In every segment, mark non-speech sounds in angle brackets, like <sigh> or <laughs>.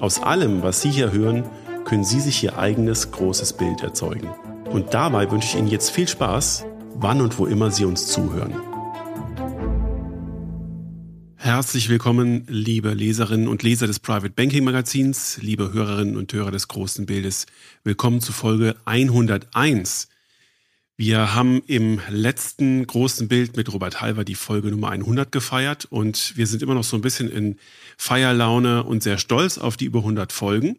Aus allem, was Sie hier hören, können Sie sich Ihr eigenes großes Bild erzeugen. Und dabei wünsche ich Ihnen jetzt viel Spaß wann und wo immer Sie uns zuhören. Herzlich willkommen, liebe Leserinnen und Leser des Private Banking Magazins, liebe Hörerinnen und Hörer des großen Bildes. Willkommen zu Folge 101. Wir haben im letzten großen Bild mit Robert Halver die Folge Nummer 100 gefeiert und wir sind immer noch so ein bisschen in Feierlaune und sehr stolz auf die über 100 Folgen.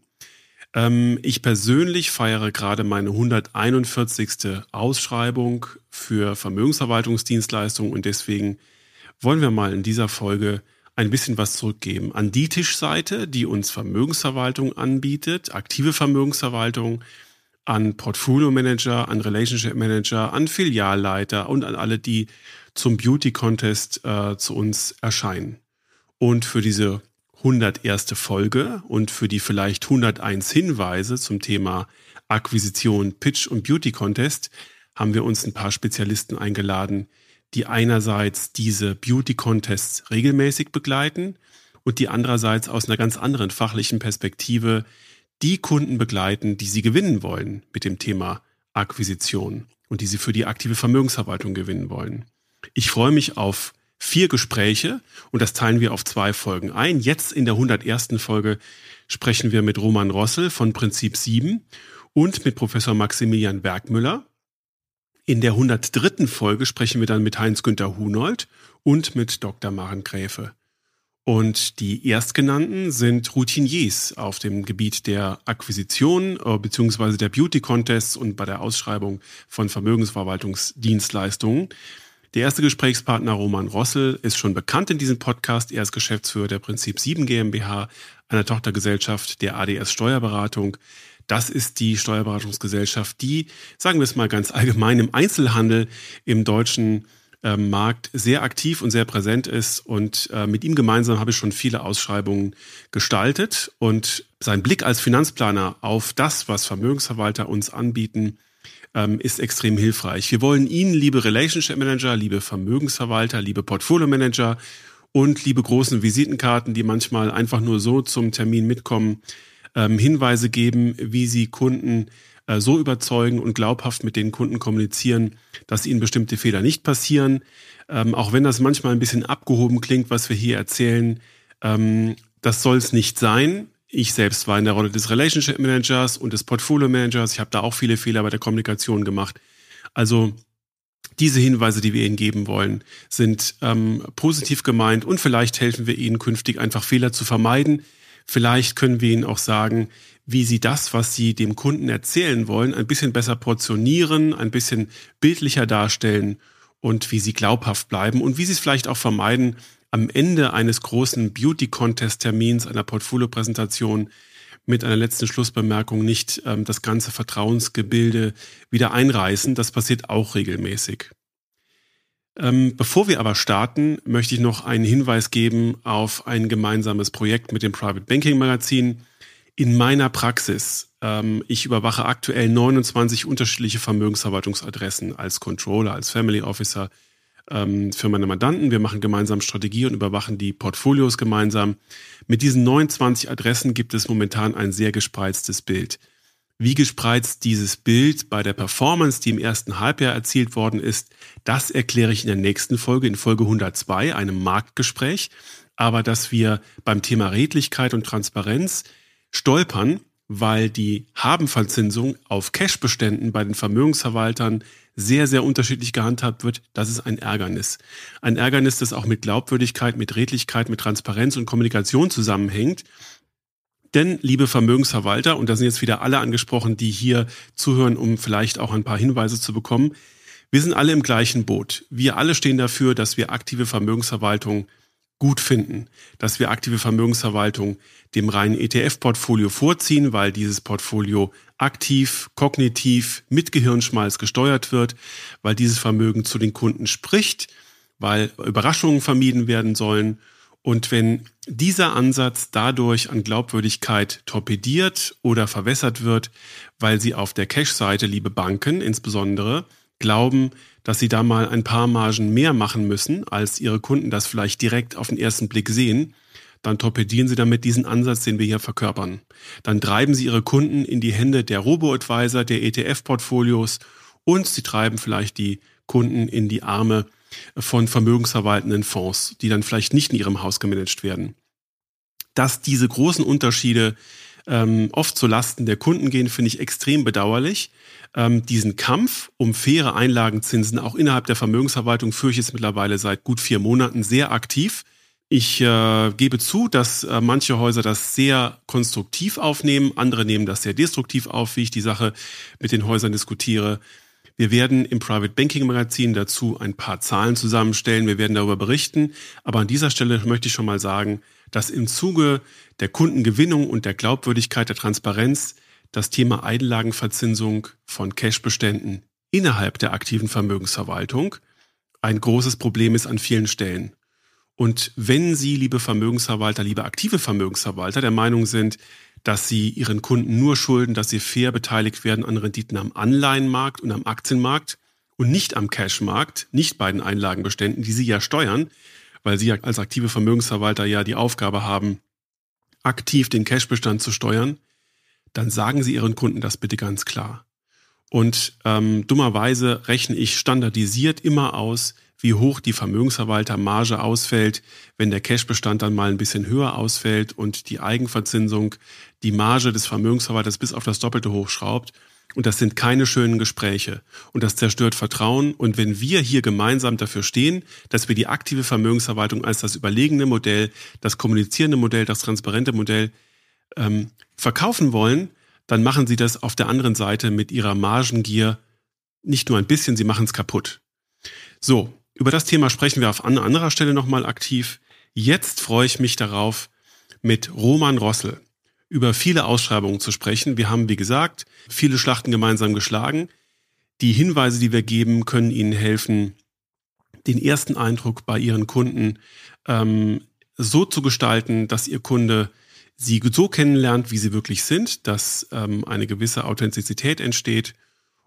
Ähm, ich persönlich feiere gerade meine 141. Ausschreibung für Vermögensverwaltungsdienstleistungen und deswegen wollen wir mal in dieser Folge ein bisschen was zurückgeben an die Tischseite, die uns Vermögensverwaltung anbietet, aktive Vermögensverwaltung, an Portfolio Manager, an Relationship Manager, an Filialleiter und an alle, die zum Beauty Contest äh, zu uns erscheinen. Und für diese 101. Folge und für die vielleicht 101 Hinweise zum Thema Akquisition, Pitch und Beauty Contest haben wir uns ein paar Spezialisten eingeladen, die einerseits diese Beauty Contests regelmäßig begleiten und die andererseits aus einer ganz anderen fachlichen Perspektive die Kunden begleiten, die sie gewinnen wollen mit dem Thema Akquisition und die sie für die aktive Vermögensverwaltung gewinnen wollen. Ich freue mich auf vier Gespräche und das teilen wir auf zwei Folgen ein. Jetzt in der 101. Folge sprechen wir mit Roman Rossel von Prinzip 7 und mit Professor Maximilian Bergmüller. In der 103. Folge sprechen wir dann mit Heinz-Günther Hunold und mit Dr. Maren Gräfe. Und die Erstgenannten sind Routiniers auf dem Gebiet der Akquisition äh, bzw. der Beauty Contests und bei der Ausschreibung von Vermögensverwaltungsdienstleistungen. Der erste Gesprächspartner Roman Rossel ist schon bekannt in diesem Podcast. Er ist Geschäftsführer der Prinzip 7 GmbH, einer Tochtergesellschaft der ADS Steuerberatung. Das ist die Steuerberatungsgesellschaft, die, sagen wir es mal ganz allgemein, im Einzelhandel im deutschen äh, Markt sehr aktiv und sehr präsent ist. Und äh, mit ihm gemeinsam habe ich schon viele Ausschreibungen gestaltet. Und sein Blick als Finanzplaner auf das, was Vermögensverwalter uns anbieten, ähm, ist extrem hilfreich. Wir wollen Ihnen, liebe Relationship Manager, liebe Vermögensverwalter, liebe Portfolio Manager und liebe großen Visitenkarten, die manchmal einfach nur so zum Termin mitkommen, ähm, Hinweise geben, wie Sie Kunden so überzeugen und glaubhaft mit den Kunden kommunizieren, dass ihnen bestimmte Fehler nicht passieren. Ähm, auch wenn das manchmal ein bisschen abgehoben klingt, was wir hier erzählen, ähm, das soll es nicht sein. Ich selbst war in der Rolle des Relationship Managers und des Portfolio Managers. Ich habe da auch viele Fehler bei der Kommunikation gemacht. Also diese Hinweise, die wir Ihnen geben wollen, sind ähm, positiv gemeint und vielleicht helfen wir Ihnen künftig einfach Fehler zu vermeiden. Vielleicht können wir Ihnen auch sagen, wie Sie das, was Sie dem Kunden erzählen wollen, ein bisschen besser portionieren, ein bisschen bildlicher darstellen und wie Sie glaubhaft bleiben und wie Sie es vielleicht auch vermeiden, am Ende eines großen Beauty-Contest-Termins, einer Portfolio-Präsentation mit einer letzten Schlussbemerkung nicht ähm, das ganze Vertrauensgebilde wieder einreißen. Das passiert auch regelmäßig. Ähm, bevor wir aber starten, möchte ich noch einen Hinweis geben auf ein gemeinsames Projekt mit dem Private Banking Magazin. In meiner Praxis, ähm, ich überwache aktuell 29 unterschiedliche Vermögensverwaltungsadressen als Controller, als Family Officer, ähm, für meine Mandanten. Wir machen gemeinsam Strategie und überwachen die Portfolios gemeinsam. Mit diesen 29 Adressen gibt es momentan ein sehr gespreiztes Bild. Wie gespreizt dieses Bild bei der Performance, die im ersten Halbjahr erzielt worden ist, das erkläre ich in der nächsten Folge, in Folge 102, einem Marktgespräch. Aber dass wir beim Thema Redlichkeit und Transparenz stolpern, weil die Habenverzinsung auf Cashbeständen bei den Vermögensverwaltern sehr, sehr unterschiedlich gehandhabt wird, das ist ein Ärgernis. Ein Ärgernis, das auch mit Glaubwürdigkeit, mit Redlichkeit, mit Transparenz und Kommunikation zusammenhängt. Denn, liebe Vermögensverwalter, und da sind jetzt wieder alle angesprochen, die hier zuhören, um vielleicht auch ein paar Hinweise zu bekommen, wir sind alle im gleichen Boot. Wir alle stehen dafür, dass wir aktive Vermögensverwaltung gut finden, dass wir aktive Vermögensverwaltung dem reinen ETF-Portfolio vorziehen, weil dieses Portfolio aktiv, kognitiv, mit Gehirnschmalz gesteuert wird, weil dieses Vermögen zu den Kunden spricht, weil Überraschungen vermieden werden sollen. Und wenn dieser Ansatz dadurch an Glaubwürdigkeit torpediert oder verwässert wird, weil sie auf der Cash-Seite, liebe Banken insbesondere, glauben, dass sie da mal ein paar Margen mehr machen müssen, als ihre Kunden das vielleicht direkt auf den ersten Blick sehen, dann torpedieren sie damit diesen Ansatz, den wir hier verkörpern. Dann treiben sie ihre Kunden in die Hände der Robo-Advisor, der ETF-Portfolios und sie treiben vielleicht die Kunden in die Arme von vermögensverwaltenden Fonds, die dann vielleicht nicht in ihrem Haus gemanagt werden. Dass diese großen Unterschiede ähm, oft zu Lasten der Kunden gehen, finde ich extrem bedauerlich. Ähm, diesen Kampf um faire Einlagenzinsen auch innerhalb der Vermögensverwaltung führe ich jetzt mittlerweile seit gut vier Monaten sehr aktiv. Ich äh, gebe zu, dass äh, manche Häuser das sehr konstruktiv aufnehmen, andere nehmen das sehr destruktiv auf, wie ich die Sache mit den Häusern diskutiere. Wir werden im Private Banking Magazin dazu ein paar Zahlen zusammenstellen. Wir werden darüber berichten. Aber an dieser Stelle möchte ich schon mal sagen, dass im Zuge der Kundengewinnung und der Glaubwürdigkeit der Transparenz das Thema Einlagenverzinsung von Cashbeständen innerhalb der aktiven Vermögensverwaltung ein großes Problem ist an vielen Stellen. Und wenn Sie, liebe Vermögensverwalter, liebe aktive Vermögensverwalter, der Meinung sind, dass sie ihren Kunden nur schulden, dass sie fair beteiligt werden an Renditen am Anleihenmarkt und am Aktienmarkt und nicht am Cashmarkt, nicht bei den Einlagenbeständen, die sie ja steuern, weil sie als aktive Vermögensverwalter ja die Aufgabe haben, aktiv den Cashbestand zu steuern, dann sagen Sie Ihren Kunden das bitte ganz klar. Und ähm, dummerweise rechne ich standardisiert immer aus, wie hoch die Vermögensverwaltermarge ausfällt, wenn der Cashbestand dann mal ein bisschen höher ausfällt und die Eigenverzinsung die Marge des Vermögensverwalters bis auf das Doppelte hochschraubt. Und das sind keine schönen Gespräche. Und das zerstört Vertrauen. Und wenn wir hier gemeinsam dafür stehen, dass wir die aktive Vermögensverwaltung als das überlegene Modell, das kommunizierende Modell, das transparente Modell ähm, verkaufen wollen, dann machen sie das auf der anderen Seite mit ihrer Margengier nicht nur ein bisschen, sie machen es kaputt. So, über das Thema sprechen wir auf anderer Stelle nochmal aktiv. Jetzt freue ich mich darauf, mit Roman Rossel über viele Ausschreibungen zu sprechen. Wir haben, wie gesagt, viele Schlachten gemeinsam geschlagen. Die Hinweise, die wir geben, können Ihnen helfen, den ersten Eindruck bei Ihren Kunden ähm, so zu gestalten, dass Ihr Kunde Sie so kennenlernt, wie Sie wirklich sind, dass ähm, eine gewisse Authentizität entsteht.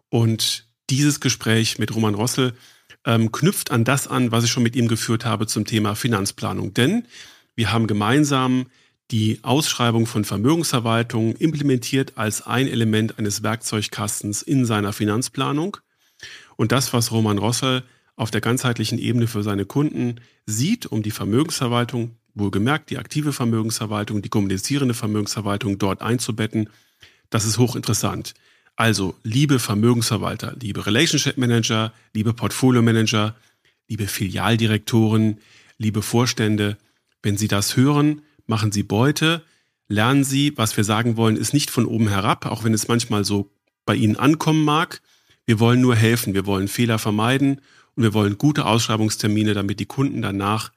Und dieses Gespräch mit Roman Rossel ähm, knüpft an das an, was ich schon mit ihm geführt habe zum Thema Finanzplanung. Denn wir haben gemeinsam die Ausschreibung von Vermögensverwaltung implementiert als ein Element eines Werkzeugkastens in seiner Finanzplanung. Und das, was Roman Rossel auf der ganzheitlichen Ebene für seine Kunden sieht, um die Vermögensverwaltung, wohlgemerkt die aktive Vermögensverwaltung, die kommunizierende Vermögensverwaltung dort einzubetten, das ist hochinteressant. Also, liebe Vermögensverwalter, liebe Relationship Manager, liebe Portfolio Manager, liebe Filialdirektoren, liebe Vorstände, wenn Sie das hören, machen Sie Beute, lernen Sie, was wir sagen wollen, ist nicht von oben herab, auch wenn es manchmal so bei Ihnen ankommen mag. Wir wollen nur helfen, wir wollen Fehler vermeiden und wir wollen gute Ausschreibungstermine, damit die Kunden danach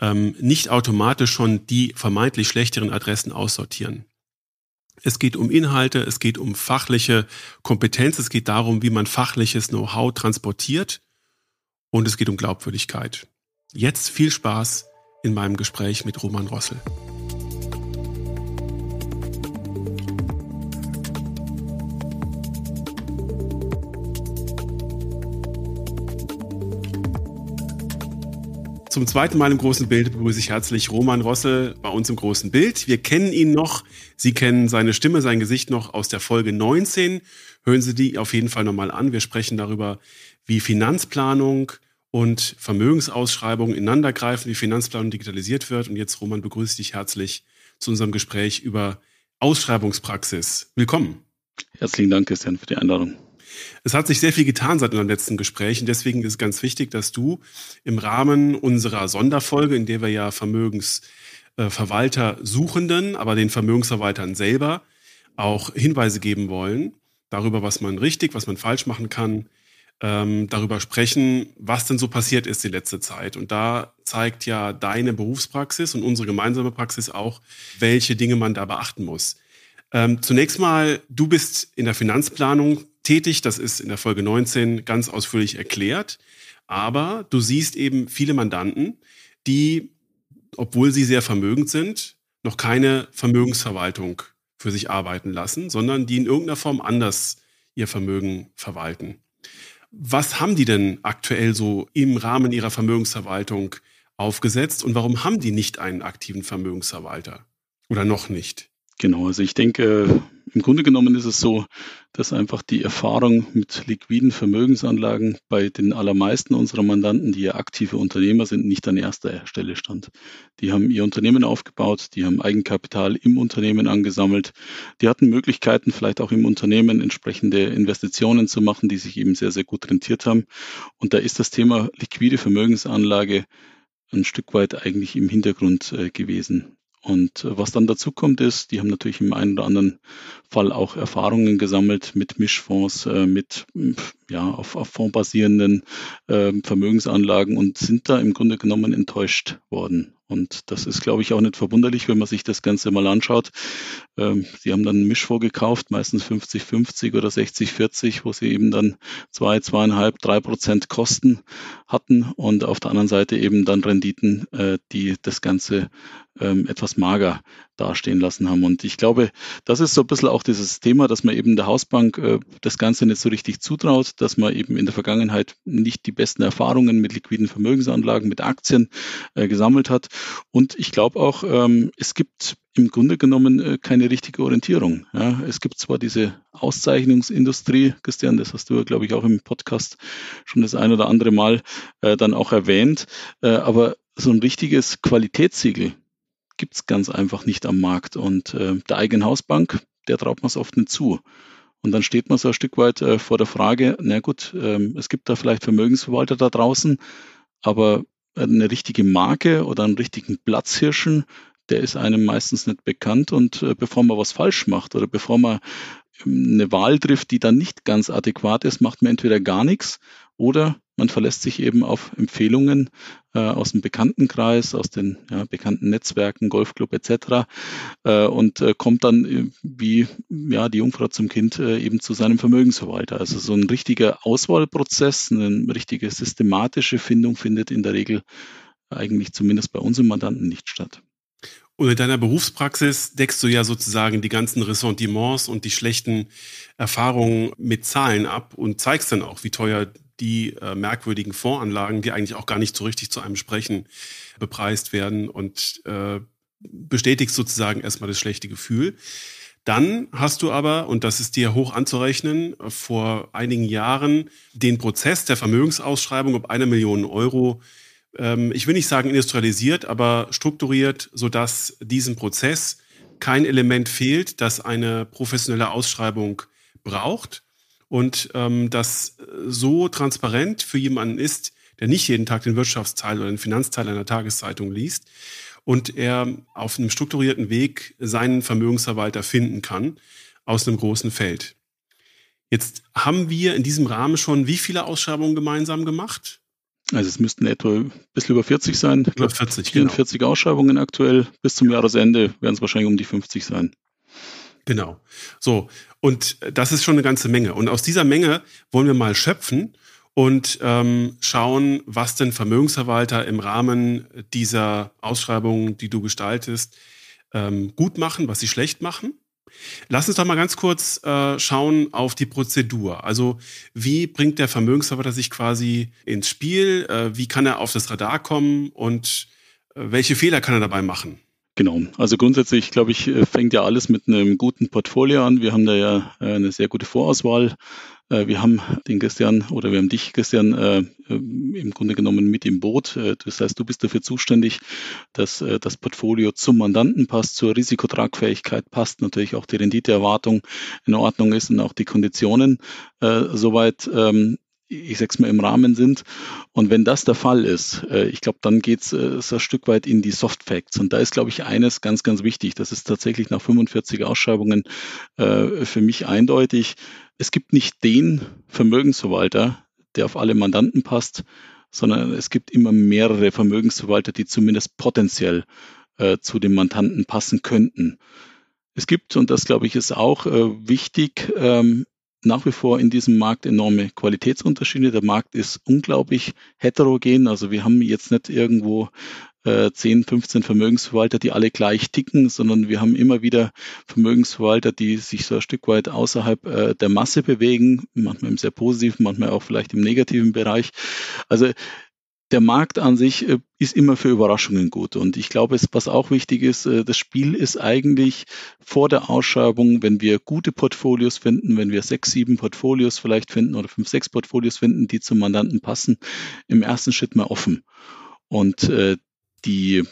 ähm, nicht automatisch schon die vermeintlich schlechteren Adressen aussortieren. Es geht um Inhalte, es geht um fachliche Kompetenz, es geht darum, wie man fachliches Know-how transportiert und es geht um Glaubwürdigkeit. Jetzt viel Spaß in meinem Gespräch mit Roman Rossel. Zum zweiten Mal im großen Bild begrüße ich herzlich Roman Rossel bei uns im großen Bild. Wir kennen ihn noch. Sie kennen seine Stimme, sein Gesicht noch aus der Folge 19. Hören Sie die auf jeden Fall nochmal an. Wir sprechen darüber, wie Finanzplanung und Vermögensausschreibung ineinandergreifen, wie Finanzplanung digitalisiert wird. Und jetzt, Roman, begrüße ich dich herzlich zu unserem Gespräch über Ausschreibungspraxis. Willkommen. Herzlichen Dank, Christian, für die Einladung. Es hat sich sehr viel getan seit unserem letzten Gespräch und deswegen ist es ganz wichtig, dass du im Rahmen unserer Sonderfolge, in der wir ja Vermögensverwalter Suchenden, aber den Vermögensverwaltern selber auch Hinweise geben wollen, darüber, was man richtig, was man falsch machen kann, ähm, darüber sprechen, was denn so passiert ist die letzte Zeit. Und da zeigt ja deine Berufspraxis und unsere gemeinsame Praxis auch, welche Dinge man da beachten muss. Ähm, zunächst mal, du bist in der Finanzplanung tätig. Das ist in der Folge 19 ganz ausführlich erklärt. Aber du siehst eben viele Mandanten, die, obwohl sie sehr vermögend sind, noch keine Vermögensverwaltung für sich arbeiten lassen, sondern die in irgendeiner Form anders ihr Vermögen verwalten. Was haben die denn aktuell so im Rahmen ihrer Vermögensverwaltung aufgesetzt und warum haben die nicht einen aktiven Vermögensverwalter? Oder noch nicht? Genau, also ich denke, im Grunde genommen ist es so, dass einfach die Erfahrung mit liquiden Vermögensanlagen bei den allermeisten unserer Mandanten, die ja aktive Unternehmer sind, nicht an erster Stelle stand. Die haben ihr Unternehmen aufgebaut, die haben Eigenkapital im Unternehmen angesammelt, die hatten Möglichkeiten, vielleicht auch im Unternehmen entsprechende Investitionen zu machen, die sich eben sehr, sehr gut rentiert haben. Und da ist das Thema liquide Vermögensanlage ein Stück weit eigentlich im Hintergrund äh, gewesen. Und äh, was dann dazu kommt, ist, die haben natürlich im einen oder anderen Fall auch Erfahrungen gesammelt mit Mischfonds, äh, mit ja, auf, auf fondsbasierenden äh, Vermögensanlagen und sind da im Grunde genommen enttäuscht worden. Und das ist, glaube ich, auch nicht verwunderlich, wenn man sich das Ganze mal anschaut. Ähm, sie haben dann einen Mischfonds gekauft, meistens 50-50 oder 60-40, wo sie eben dann zwei, zweieinhalb, drei Prozent Kosten hatten und auf der anderen Seite eben dann Renditen, äh, die das Ganze ähm, etwas mager dastehen lassen haben. Und ich glaube, das ist so ein bisschen auch dieses Thema, dass man eben der Hausbank äh, das Ganze nicht so richtig zutraut, dass man eben in der Vergangenheit nicht die besten Erfahrungen mit liquiden Vermögensanlagen, mit Aktien äh, gesammelt hat. Und ich glaube auch, ähm, es gibt im Grunde genommen äh, keine richtige Orientierung. Ja, es gibt zwar diese Auszeichnungsindustrie, Christian, das hast du, glaube ich, auch im Podcast schon das ein oder andere Mal äh, dann auch erwähnt, äh, aber so ein richtiges Qualitätssiegel gibt es ganz einfach nicht am Markt. Und äh, der eigenen Hausbank, der traut man es oft nicht zu. Und dann steht man so ein Stück weit äh, vor der Frage, na gut, ähm, es gibt da vielleicht Vermögensverwalter da draußen, aber eine richtige Marke oder einen richtigen Platzhirschen, der ist einem meistens nicht bekannt. Und äh, bevor man was falsch macht oder bevor man ähm, eine Wahl trifft, die dann nicht ganz adäquat ist, macht man entweder gar nichts oder man verlässt sich eben auf Empfehlungen äh, aus dem Bekanntenkreis, aus den ja, bekannten Netzwerken, Golfclub etc. Äh, und äh, kommt dann äh, wie ja, die Jungfrau zum Kind äh, eben zu seinem Vermögensverwalter. Also so ein richtiger Auswahlprozess, eine richtige systematische Findung findet in der Regel eigentlich zumindest bei unseren Mandanten nicht statt. Und in deiner Berufspraxis deckst du ja sozusagen die ganzen Ressentiments und die schlechten Erfahrungen mit Zahlen ab und zeigst dann auch, wie teuer die äh, merkwürdigen Fondsanlagen, die eigentlich auch gar nicht so richtig zu einem sprechen, bepreist werden und äh, bestätigst sozusagen erstmal das schlechte Gefühl. Dann hast du aber, und das ist dir hoch anzurechnen, vor einigen Jahren den Prozess der Vermögensausschreibung ob eine Million Euro, ähm, ich will nicht sagen industrialisiert, aber strukturiert, sodass diesem Prozess kein Element fehlt, das eine professionelle Ausschreibung braucht und ähm, das so transparent für jemanden ist, der nicht jeden Tag den Wirtschaftsteil oder den Finanzteil einer Tageszeitung liest und er auf einem strukturierten Weg seinen Vermögensverwalter finden kann aus einem großen Feld. Jetzt haben wir in diesem Rahmen schon wie viele Ausschreibungen gemeinsam gemacht? Also es müssten etwa ein bisschen über 40 sein. Über 40, 44 genau. Ausschreibungen aktuell. Bis zum Jahresende werden es wahrscheinlich um die 50 sein. Genau. So, und das ist schon eine ganze Menge. Und aus dieser Menge wollen wir mal schöpfen und ähm, schauen, was denn Vermögensverwalter im Rahmen dieser Ausschreibungen, die du gestaltest, ähm, gut machen, was sie schlecht machen. Lass uns doch mal ganz kurz äh, schauen auf die Prozedur. Also wie bringt der Vermögensverwalter sich quasi ins Spiel? Äh, wie kann er auf das Radar kommen und äh, welche Fehler kann er dabei machen? Genau. Also grundsätzlich, glaube ich, äh, fängt ja alles mit einem guten Portfolio an. Wir haben da ja äh, eine sehr gute Vorauswahl. Äh, wir haben den Christian oder wir haben dich, Christian, im Grunde genommen mit im Boot. Das heißt, du bist dafür zuständig, dass das Portfolio zum Mandanten passt, zur Risikotragfähigkeit passt, natürlich auch die Renditeerwartung in Ordnung ist und auch die Konditionen soweit ähm, ich sag's mal, im Rahmen sind. Und wenn das der Fall ist, äh, ich glaube, dann geht's äh, so ein Stück weit in die Soft Facts. Und da ist, glaube ich, eines ganz, ganz wichtig. Das ist tatsächlich nach 45 Ausschreibungen äh, für mich eindeutig. Es gibt nicht den Vermögensverwalter, der auf alle Mandanten passt, sondern es gibt immer mehrere Vermögensverwalter, die zumindest potenziell äh, zu dem Mandanten passen könnten. Es gibt, und das glaube ich ist auch äh, wichtig, ähm, nach wie vor in diesem Markt enorme Qualitätsunterschiede. Der Markt ist unglaublich heterogen. Also wir haben jetzt nicht irgendwo äh, 10, 15 Vermögensverwalter, die alle gleich ticken, sondern wir haben immer wieder Vermögensverwalter, die sich so ein Stück weit außerhalb äh, der Masse bewegen, manchmal im sehr positiven, manchmal auch vielleicht im negativen Bereich. Also der Markt an sich äh, ist immer für Überraschungen gut. Und ich glaube, was auch wichtig ist, äh, das Spiel ist eigentlich vor der Ausschreibung, wenn wir gute Portfolios finden, wenn wir sechs, sieben Portfolios vielleicht finden oder fünf, sechs Portfolios finden, die zum Mandanten passen, im ersten Schritt mal offen. Und äh, die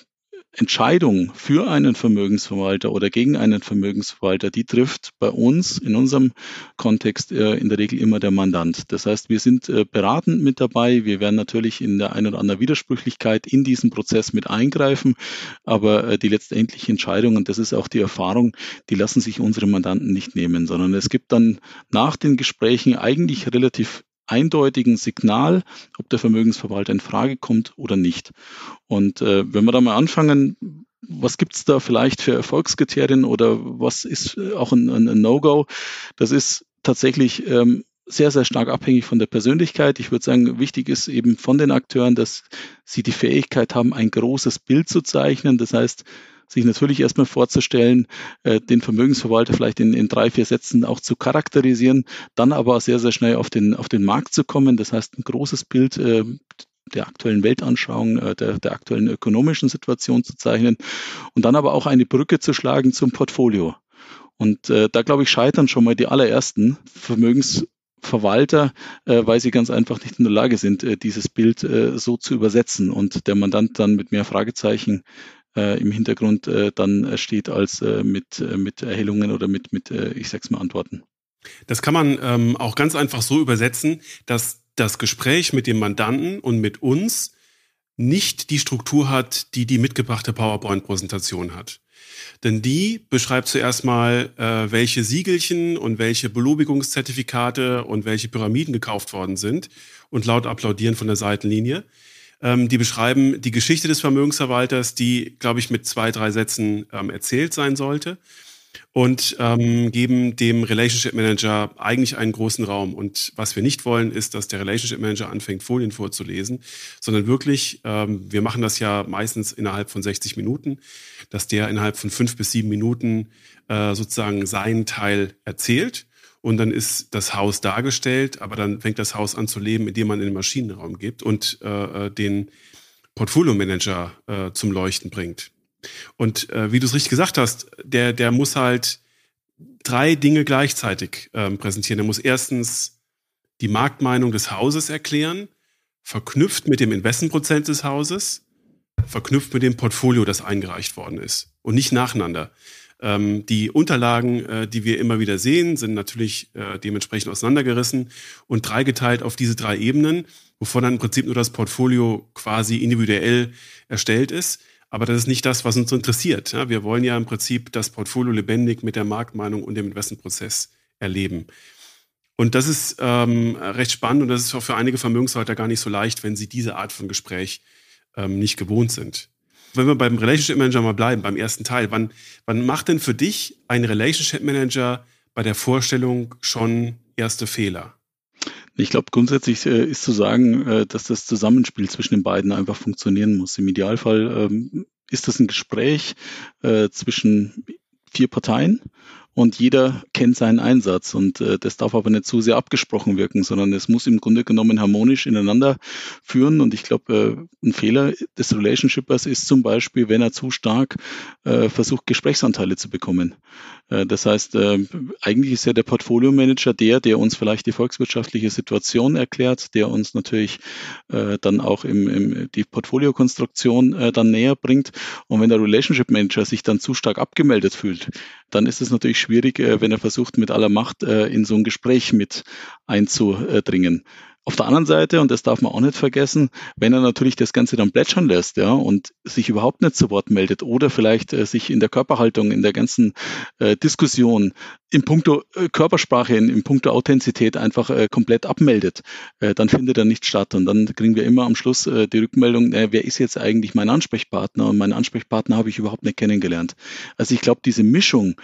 Entscheidung für einen Vermögensverwalter oder gegen einen Vermögensverwalter, die trifft bei uns in unserem Kontext äh, in der Regel immer der Mandant. Das heißt, wir sind äh, beratend mit dabei. Wir werden natürlich in der einen oder anderen Widersprüchlichkeit in diesen Prozess mit eingreifen. Aber äh, die letztendliche Entscheidung, und das ist auch die Erfahrung, die lassen sich unsere Mandanten nicht nehmen, sondern es gibt dann nach den Gesprächen eigentlich relativ eindeutigen Signal, ob der Vermögensverwalter in Frage kommt oder nicht. Und äh, wenn wir da mal anfangen, was gibt's da vielleicht für Erfolgskriterien oder was ist auch ein, ein, ein No-Go? Das ist tatsächlich ähm, sehr, sehr stark abhängig von der Persönlichkeit. Ich würde sagen, wichtig ist eben von den Akteuren, dass sie die Fähigkeit haben, ein großes Bild zu zeichnen. Das heißt, sich natürlich erstmal vorzustellen, äh, den Vermögensverwalter vielleicht in, in drei, vier Sätzen auch zu charakterisieren, dann aber sehr, sehr schnell auf den, auf den Markt zu kommen. Das heißt, ein großes Bild äh, der aktuellen Weltanschauung, äh, der, der aktuellen ökonomischen Situation zu zeichnen und dann aber auch eine Brücke zu schlagen zum Portfolio. Und äh, da, glaube ich, scheitern schon mal die allerersten Vermögensverwalter, äh, weil sie ganz einfach nicht in der Lage sind, äh, dieses Bild äh, so zu übersetzen und der Mandant dann mit mehr Fragezeichen äh, im Hintergrund äh, dann steht als äh, mit, äh, mit Erhellungen oder mit, mit äh, ich sag's mal, Antworten. Das kann man ähm, auch ganz einfach so übersetzen, dass das Gespräch mit dem Mandanten und mit uns nicht die Struktur hat, die die mitgebrachte PowerPoint-Präsentation hat. Denn die beschreibt zuerst mal, äh, welche Siegelchen und welche Belobigungszertifikate und welche Pyramiden gekauft worden sind und laut applaudieren von der Seitenlinie. Ähm, die beschreiben die Geschichte des Vermögensverwalters, die, glaube ich, mit zwei, drei Sätzen ähm, erzählt sein sollte und ähm, geben dem Relationship Manager eigentlich einen großen Raum. Und was wir nicht wollen, ist, dass der Relationship Manager anfängt, Folien vorzulesen, sondern wirklich, ähm, wir machen das ja meistens innerhalb von 60 Minuten, dass der innerhalb von fünf bis sieben Minuten äh, sozusagen seinen Teil erzählt und dann ist das Haus dargestellt, aber dann fängt das Haus an zu leben, indem man in den Maschinenraum gibt und äh, äh, den Portfolio-Manager äh, zum Leuchten bringt. Und äh, wie du es richtig gesagt hast, der, der muss halt drei Dinge gleichzeitig ähm, präsentieren. Er muss erstens die Marktmeinung des Hauses erklären, verknüpft mit dem Investmentprozent des Hauses, verknüpft mit dem Portfolio, das eingereicht worden ist und nicht nacheinander. Ähm, die Unterlagen, äh, die wir immer wieder sehen, sind natürlich äh, dementsprechend auseinandergerissen und dreigeteilt auf diese drei Ebenen, wovon dann im Prinzip nur das Portfolio quasi individuell erstellt ist. Aber das ist nicht das, was uns interessiert. Ja, wir wollen ja im Prinzip das Portfolio lebendig mit der Marktmeinung und dem Investmentprozess erleben. Und das ist ähm, recht spannend und das ist auch für einige Vermögenshalter gar nicht so leicht, wenn sie diese Art von Gespräch ähm, nicht gewohnt sind wenn wir beim Relationship Manager mal bleiben, beim ersten Teil, wann, wann macht denn für dich ein Relationship Manager bei der Vorstellung schon erste Fehler? Ich glaube, grundsätzlich äh, ist zu sagen, äh, dass das Zusammenspiel zwischen den beiden einfach funktionieren muss. Im Idealfall ähm, ist das ein Gespräch äh, zwischen vier Parteien und jeder kennt seinen Einsatz und äh, das darf aber nicht zu sehr abgesprochen wirken, sondern es muss im Grunde genommen harmonisch ineinander führen und ich glaube, äh, ein Fehler des Relationshippers ist zum Beispiel, wenn er zu stark äh, versucht, Gesprächsanteile zu bekommen. Äh, das heißt, äh, eigentlich ist ja der Portfolio Manager der, der uns vielleicht die volkswirtschaftliche Situation erklärt, der uns natürlich äh, dann auch im, im die Portfoliokonstruktion dann näher bringt. Und wenn der Relationship Manager sich dann zu stark abgemeldet fühlt, dann ist es natürlich schwierig, wenn er versucht, mit aller Macht in so ein Gespräch mit einzudringen. Auf der anderen Seite, und das darf man auch nicht vergessen, wenn er natürlich das Ganze dann plätschern lässt, ja, und sich überhaupt nicht zu Wort meldet oder vielleicht äh, sich in der Körperhaltung, in der ganzen äh, Diskussion in puncto äh, Körpersprache, in, in puncto Authentizität einfach äh, komplett abmeldet, äh, dann findet er nicht statt. Und dann kriegen wir immer am Schluss äh, die Rückmeldung, wer ist jetzt eigentlich mein Ansprechpartner? Und meinen Ansprechpartner habe ich überhaupt nicht kennengelernt. Also ich glaube, diese Mischung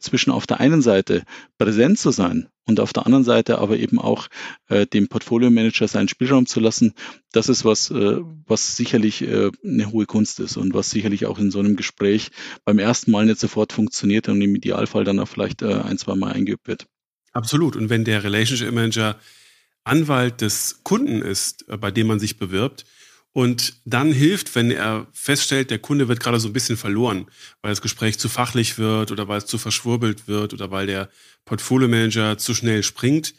zwischen auf der einen Seite präsent zu sein und auf der anderen Seite aber eben auch äh, dem Portfolio Manager seinen Spielraum zu lassen, das ist was, äh, was sicherlich äh, eine hohe Kunst ist und was sicherlich auch in so einem Gespräch beim ersten Mal nicht sofort funktioniert und im Idealfall dann auch vielleicht äh, ein, zwei Mal eingeübt wird. Absolut. Und wenn der Relationship Manager Anwalt des Kunden ist, äh, bei dem man sich bewirbt, und dann hilft, wenn er feststellt, der Kunde wird gerade so ein bisschen verloren, weil das Gespräch zu fachlich wird oder weil es zu verschwurbelt wird oder weil der Portfolio Manager zu schnell springt,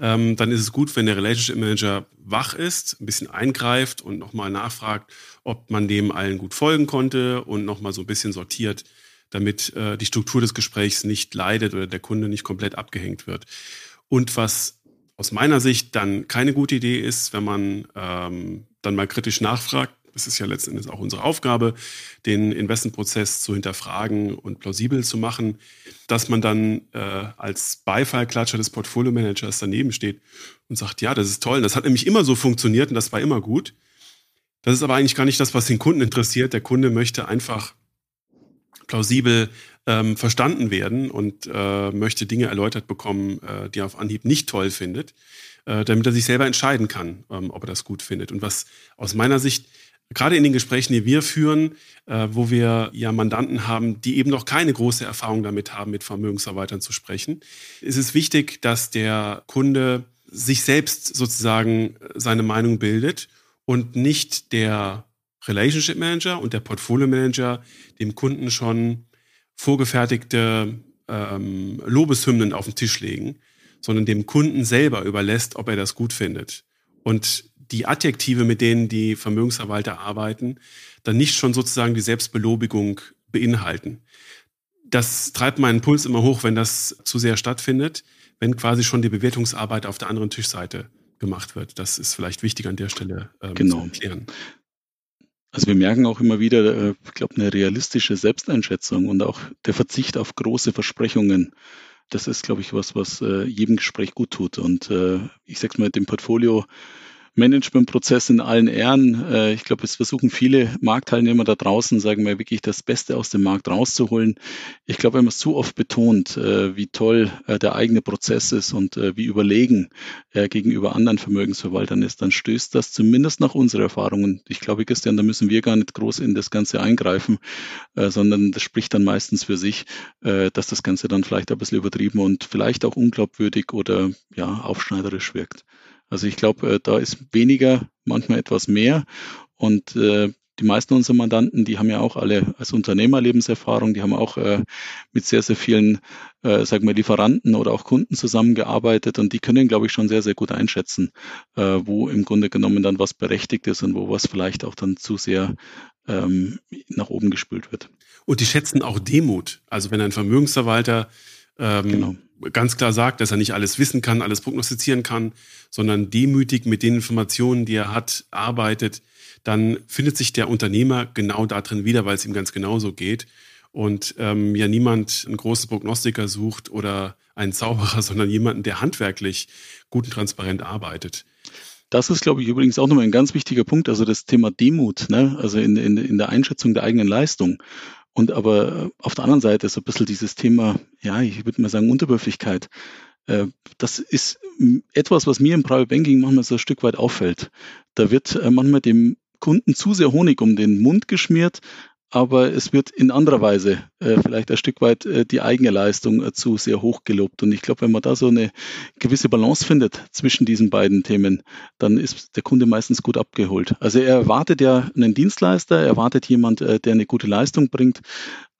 ähm, dann ist es gut, wenn der Relationship Manager wach ist, ein bisschen eingreift und nochmal nachfragt, ob man dem allen gut folgen konnte und nochmal so ein bisschen sortiert, damit äh, die Struktur des Gesprächs nicht leidet oder der Kunde nicht komplett abgehängt wird. Und was aus meiner Sicht dann keine gute Idee ist, wenn man ähm, dann mal kritisch nachfragt, das ist ja letztendlich auch unsere Aufgabe, den Investmentprozess zu hinterfragen und plausibel zu machen, dass man dann äh, als Beifallklatscher des Portfolio-Managers daneben steht und sagt, ja, das ist toll, das hat nämlich immer so funktioniert und das war immer gut. Das ist aber eigentlich gar nicht das, was den Kunden interessiert. Der Kunde möchte einfach plausibel ähm, verstanden werden und äh, möchte Dinge erläutert bekommen, äh, die er auf Anhieb nicht toll findet, äh, damit er sich selber entscheiden kann, ähm, ob er das gut findet. Und was aus meiner Sicht gerade in den Gesprächen, die wir führen, äh, wo wir ja Mandanten haben, die eben noch keine große Erfahrung damit haben, mit Vermögensverwaltern zu sprechen, ist es wichtig, dass der Kunde sich selbst sozusagen seine Meinung bildet und nicht der Relationship Manager und der Portfolio Manager dem Kunden schon vorgefertigte ähm, Lobeshymnen auf den Tisch legen, sondern dem Kunden selber überlässt, ob er das gut findet. Und die Adjektive, mit denen die Vermögensverwalter arbeiten, dann nicht schon sozusagen die Selbstbelobigung beinhalten. Das treibt meinen Puls immer hoch, wenn das zu sehr stattfindet, wenn quasi schon die Bewertungsarbeit auf der anderen Tischseite gemacht wird. Das ist vielleicht wichtig an der Stelle ähm, genau. zu erklären. Also wir merken auch immer wieder, äh, ich glaube, eine realistische Selbsteinschätzung und auch der Verzicht auf große Versprechungen. Das ist, glaube ich, was, was äh, jedem Gespräch gut tut. Und äh, ich sag's mal, dem Portfolio Managementprozess in allen Ehren. Äh, ich glaube, es versuchen viele Marktteilnehmer da draußen, sagen wir wirklich, das Beste aus dem Markt rauszuholen. Ich glaube, wenn man es zu oft betont, äh, wie toll äh, der eigene Prozess ist und wie überlegen er gegenüber anderen Vermögensverwaltern ist, dann stößt das zumindest nach unserer Erfahrung. Und ich glaube, Christian, da müssen wir gar nicht groß in das Ganze eingreifen, sondern das spricht dann meistens für sich, dass das Ganze dann vielleicht ein bisschen übertrieben und vielleicht auch unglaubwürdig oder ja, aufschneiderisch wirkt. Also ich glaube, äh, da ist weniger, manchmal etwas mehr. Und äh, die meisten unserer Mandanten, die haben ja auch alle als Unternehmer Lebenserfahrung, die haben auch äh, mit sehr, sehr vielen, äh, sagen wir, Lieferanten oder auch Kunden zusammengearbeitet und die können, glaube ich, schon sehr, sehr gut einschätzen, äh, wo im Grunde genommen dann was berechtigt ist und wo was vielleicht auch dann zu sehr ähm, nach oben gespült wird. Und die schätzen auch Demut. Also wenn ein Vermögensverwalter ähm, genau. Ganz klar sagt, dass er nicht alles wissen kann, alles prognostizieren kann, sondern demütig mit den Informationen, die er hat, arbeitet, dann findet sich der Unternehmer genau da drin wieder, weil es ihm ganz genauso geht. Und ähm, ja niemand einen großen Prognostiker sucht oder einen Zauberer, <laughs> sondern jemanden, der handwerklich gut und transparent arbeitet. Das ist, glaube ich, übrigens auch nochmal ein ganz wichtiger Punkt, also das Thema Demut, ne? also in, in, in der Einschätzung der eigenen Leistung. Und aber auf der anderen Seite ist so ein bisschen dieses Thema, ja, ich würde mal sagen, Unterwürfigkeit. Äh, das ist etwas, was mir im Private Banking manchmal so ein Stück weit auffällt. Da wird äh, manchmal dem Kunden zu sehr Honig um den Mund geschmiert, aber es wird in anderer Weise äh, vielleicht ein Stück weit äh, die eigene Leistung äh, zu sehr hoch gelobt. Und ich glaube, wenn man da so eine gewisse Balance findet zwischen diesen beiden Themen, dann ist der Kunde meistens gut abgeholt. Also er erwartet ja einen Dienstleister, er erwartet jemand, äh, der eine gute Leistung bringt,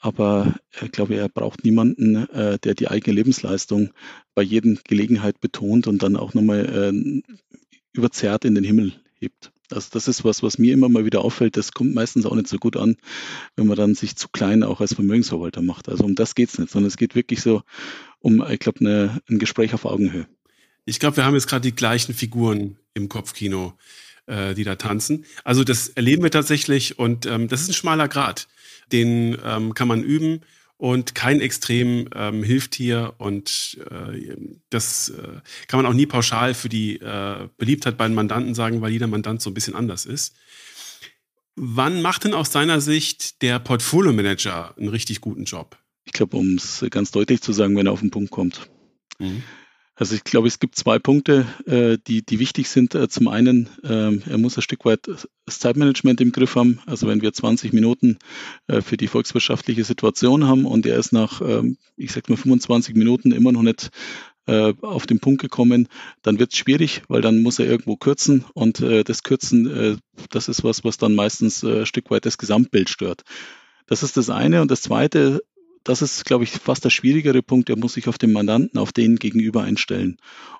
aber ich glaube, er braucht niemanden, äh, der die eigene Lebensleistung bei jeder Gelegenheit betont und dann auch nochmal äh, überzerrt in den Himmel hebt. Also das ist was, was mir immer mal wieder auffällt. Das kommt meistens auch nicht so gut an, wenn man dann sich zu klein auch als Vermögensverwalter macht. Also um das geht's nicht, sondern es geht wirklich so um, ich glaube, eine, ein Gespräch auf Augenhöhe. Ich glaube, wir haben jetzt gerade die gleichen Figuren im Kopfkino, äh, die da tanzen. Also das erleben wir tatsächlich und ähm, das ist ein schmaler Grad. Den ähm, kann man üben und kein Extrem ähm, hilft hier und äh, das äh, kann man auch nie pauschal für die äh, Beliebtheit bei den Mandanten sagen, weil jeder Mandant so ein bisschen anders ist. Wann macht denn aus deiner Sicht der Portfolio Manager einen richtig guten Job? Ich glaube, um es ganz deutlich zu sagen, wenn er auf den Punkt kommt. Mhm. Also ich glaube, es gibt zwei Punkte, äh, die, die wichtig sind. Äh, zum einen, äh, er muss ein Stück weit das Zeitmanagement im Griff haben. Also wenn wir 20 Minuten äh, für die volkswirtschaftliche Situation haben und er ist nach, ähm, ich sag mal, 25 Minuten immer noch nicht äh, auf den Punkt gekommen, dann wird es schwierig, weil dann muss er irgendwo kürzen und äh, das Kürzen, das ist was, was dann meistens ein Stück weit das Gesamtbild stört. Das ist das eine. Und das zweite, das ist, glaube ich, fast der schwierigere Punkt. Er muss sich auf den Mandanten, auf den gegenüber einstellen.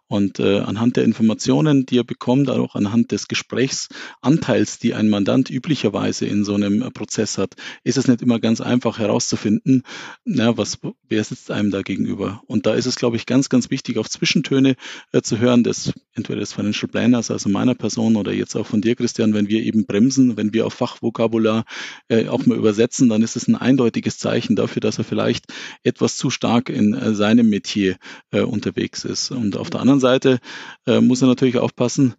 Und äh, anhand der Informationen, die er bekommt, auch anhand des Gesprächsanteils, die ein Mandant üblicherweise in so einem Prozess hat, ist es nicht immer ganz einfach herauszufinden, na, was, wer sitzt einem da gegenüber. Und da ist es, glaube ich, ganz, ganz wichtig, auf Zwischentöne äh, zu hören, des, entweder des Financial Planners, also meiner Person oder jetzt auch von dir, Christian, wenn wir eben bremsen, wenn wir auf Fachvokabular äh, auch mal übersetzen, dann ist es ein eindeutiges Zeichen dafür, dass er vielleicht etwas zu stark in äh, seinem Metier äh, unterwegs ist. Und auf der anderen Seite äh, muss er natürlich aufpassen,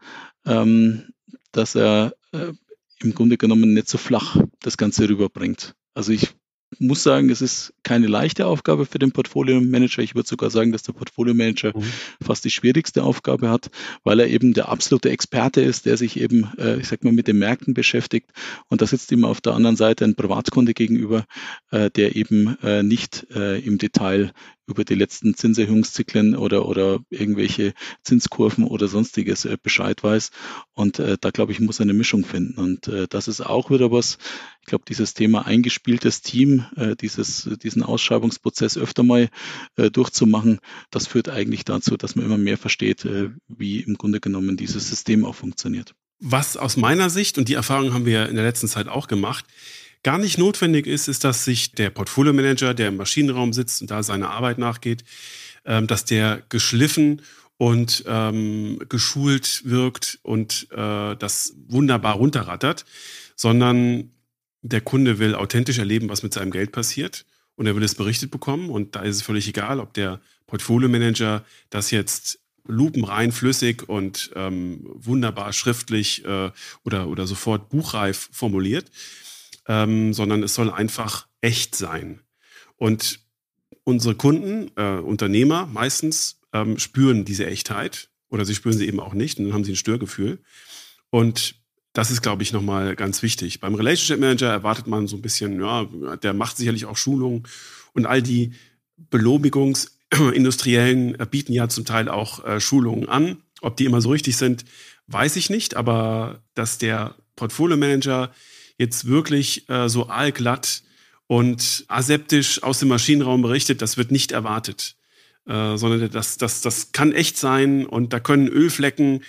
ähm, dass er äh, im Grunde genommen nicht so flach das Ganze rüberbringt. Also ich muss sagen, es ist keine leichte Aufgabe für den Portfolio Manager. Ich würde sogar sagen, dass der Portfolio Manager mhm. fast die schwierigste Aufgabe hat, weil er eben der absolute Experte ist, der sich eben, äh, ich sag mal, mit den Märkten beschäftigt. Und da sitzt ihm auf der anderen Seite ein Privatkunde gegenüber, äh, der eben äh, nicht äh, im Detail über die letzten Zinserhöhungszyklen oder, oder irgendwelche Zinskurven oder sonstiges äh, Bescheid weiß. Und äh, da, glaube ich, muss eine Mischung finden. Und äh, das ist auch wieder was, ich glaube, dieses Thema eingespieltes Team, äh, dieses, diesen Ausschreibungsprozess öfter mal äh, durchzumachen, das führt eigentlich dazu, dass man immer mehr versteht, äh, wie im Grunde genommen dieses System auch funktioniert. Was aus meiner Sicht, und die Erfahrung haben wir in der letzten Zeit auch gemacht, gar nicht notwendig ist, ist, dass sich der Portfolio-Manager, der im Maschinenraum sitzt und da seiner Arbeit nachgeht, ähm, dass der geschliffen und ähm, geschult wirkt und äh, das wunderbar runterrattert, sondern der Kunde will authentisch erleben, was mit seinem Geld passiert und er will es berichtet bekommen und da ist es völlig egal, ob der Portfolio-Manager das jetzt lupenrein flüssig und ähm, wunderbar schriftlich äh, oder, oder sofort buchreif formuliert ähm, sondern es soll einfach echt sein. Und unsere Kunden, äh, Unternehmer meistens, ähm, spüren diese Echtheit oder sie spüren sie eben auch nicht und dann haben sie ein Störgefühl. Und das ist, glaube ich, nochmal ganz wichtig. Beim Relationship Manager erwartet man so ein bisschen, ja, der macht sicherlich auch Schulungen und all die Belobigungsindustriellen bieten ja zum Teil auch äh, Schulungen an. Ob die immer so richtig sind, weiß ich nicht, aber dass der Portfolio Manager jetzt wirklich äh, so aalglatt und aseptisch aus dem Maschinenraum berichtet, das wird nicht erwartet. Äh, sondern das, das, das kann echt sein und da können Ölflecken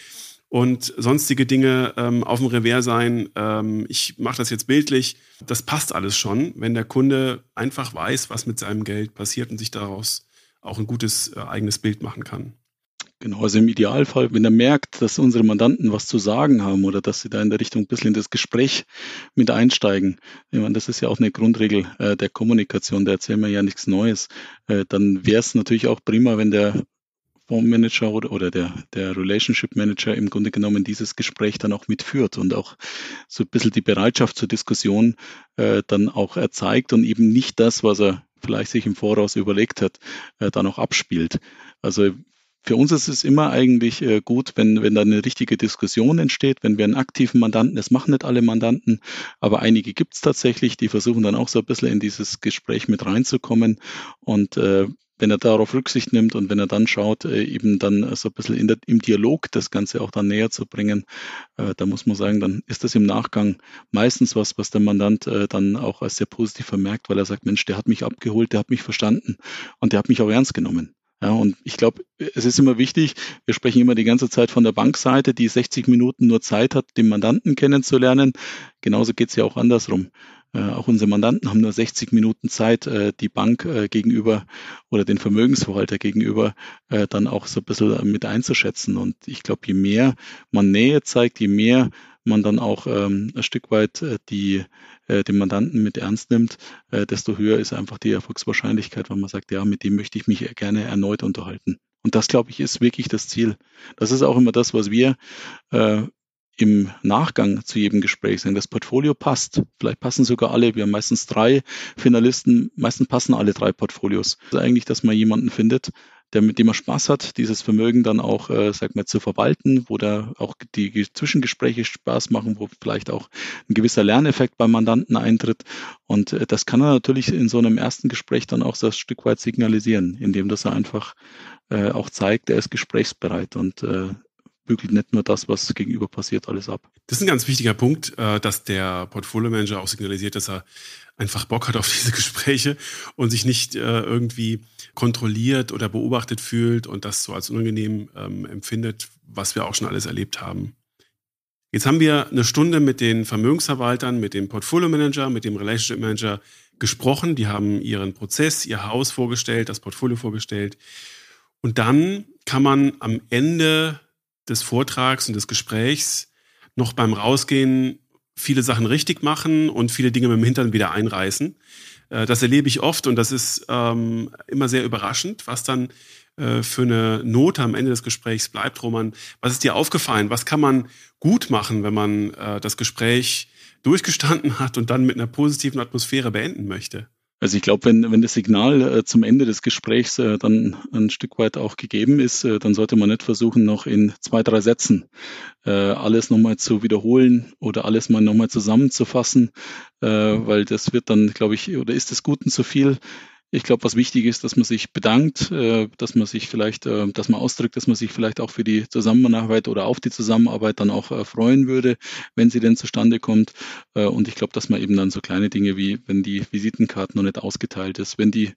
und sonstige Dinge ähm, auf dem Revers sein. Ähm, ich mache das jetzt bildlich. Das passt alles schon, wenn der Kunde einfach weiß, was mit seinem Geld passiert und sich daraus auch ein gutes äh, eigenes Bild machen kann. Genau, also im Idealfall, wenn er merkt, dass unsere Mandanten was zu sagen haben oder dass sie da in der Richtung ein bisschen in das Gespräch mit einsteigen, ich meine, das ist ja auch eine Grundregel äh, der Kommunikation, da erzählen wir ja nichts Neues, äh, dann wäre es natürlich auch prima, wenn der Fondsmanager oder, oder der, der Relationship Manager im Grunde genommen dieses Gespräch dann auch mitführt und auch so ein bisschen die Bereitschaft zur Diskussion äh, dann auch erzeigt und eben nicht das, was er vielleicht sich im Voraus überlegt hat, äh, dann auch abspielt. Also für uns ist es immer eigentlich äh, gut, wenn, wenn da eine richtige Diskussion entsteht, wenn wir einen aktiven Mandanten, das machen nicht alle Mandanten, aber einige gibt es tatsächlich, die versuchen dann auch so ein bisschen in dieses Gespräch mit reinzukommen und äh, wenn er darauf Rücksicht nimmt und wenn er dann schaut, äh, eben dann so ein bisschen der, im Dialog das Ganze auch dann näher zu bringen, äh, da muss man sagen, dann ist das im Nachgang meistens was, was der Mandant äh, dann auch als sehr positiv vermerkt, weil er sagt, Mensch, der hat mich abgeholt, der hat mich verstanden und der hat mich auch ernst genommen. Ja, und ich glaube, es ist immer wichtig, wir sprechen immer die ganze Zeit von der Bankseite, die 60 Minuten nur Zeit hat, den Mandanten kennenzulernen. Genauso geht es ja auch andersrum. Äh, auch unsere Mandanten haben nur 60 Minuten Zeit, äh, die Bank äh, gegenüber oder den Vermögensverwalter gegenüber dann auch so ein bisschen mit einzuschätzen. Und ich glaube, je mehr man Nähe zeigt, je mehr man dann auch ähm, ein Stück weit die, den Mandanten mit ernst nimmt, desto höher ist einfach die Erfolgswahrscheinlichkeit, wenn man sagt, ja, mit dem möchte ich mich gerne erneut unterhalten. Und das, glaube ich, ist wirklich das Ziel. Das ist auch immer das, was wir äh, im Nachgang zu jedem Gespräch sagen, das Portfolio passt. Vielleicht passen sogar alle. Wir haben meistens drei Finalisten. Meistens passen alle drei Portfolios. Also eigentlich, dass man jemanden findet, der mit dem er Spaß hat, dieses Vermögen dann auch, äh, sag mal, zu verwalten, wo da auch die Zwischengespräche Spaß machen, wo vielleicht auch ein gewisser Lerneffekt beim Mandanten eintritt. Und äh, das kann er natürlich in so einem ersten Gespräch dann auch so ein Stück weit signalisieren, indem dass er einfach äh, auch zeigt, er ist gesprächsbereit und äh, bügelt nicht nur das, was gegenüber passiert, alles ab. Das ist ein ganz wichtiger Punkt, äh, dass der Portfolio Manager auch signalisiert, dass er einfach Bock hat auf <laughs> diese Gespräche und sich nicht äh, irgendwie kontrolliert oder beobachtet fühlt und das so als unangenehm ähm, empfindet, was wir auch schon alles erlebt haben. Jetzt haben wir eine Stunde mit den Vermögensverwaltern, mit dem Portfolio Manager, mit dem Relationship Manager gesprochen. Die haben ihren Prozess, ihr Haus vorgestellt, das Portfolio vorgestellt. Und dann kann man am Ende des Vortrags und des Gesprächs noch beim Rausgehen viele Sachen richtig machen und viele Dinge mit dem Hintern wieder einreißen. Äh, das erlebe ich oft und das ist ähm, immer sehr überraschend, was dann äh, für eine Note am Ende des Gesprächs bleibt. Roman, was ist dir aufgefallen? Was kann man gut machen, wenn man äh, das Gespräch durchgestanden hat und dann mit einer positiven Atmosphäre beenden möchte? Also ich glaube, wenn, wenn das Signal äh, zum Ende des Gesprächs äh, dann ein Stück weit auch gegeben ist, äh, dann sollte man nicht versuchen, noch in zwei, drei Sätzen äh, alles nochmal zu wiederholen oder alles mal nochmal zusammenzufassen, äh, weil das wird dann, glaube ich, oder ist des Guten zu viel. Ich glaube, was wichtig ist, dass man sich bedankt, äh, dass man sich vielleicht, äh, dass man ausdrückt, dass man sich vielleicht auch für die Zusammenarbeit oder auf die Zusammenarbeit dann auch äh, freuen würde, wenn sie denn zustande kommt. Und ich glaube, dass man eben dann so kleine Dinge wie, wenn die Visitenkarte noch nicht ausgeteilt ist, wenn die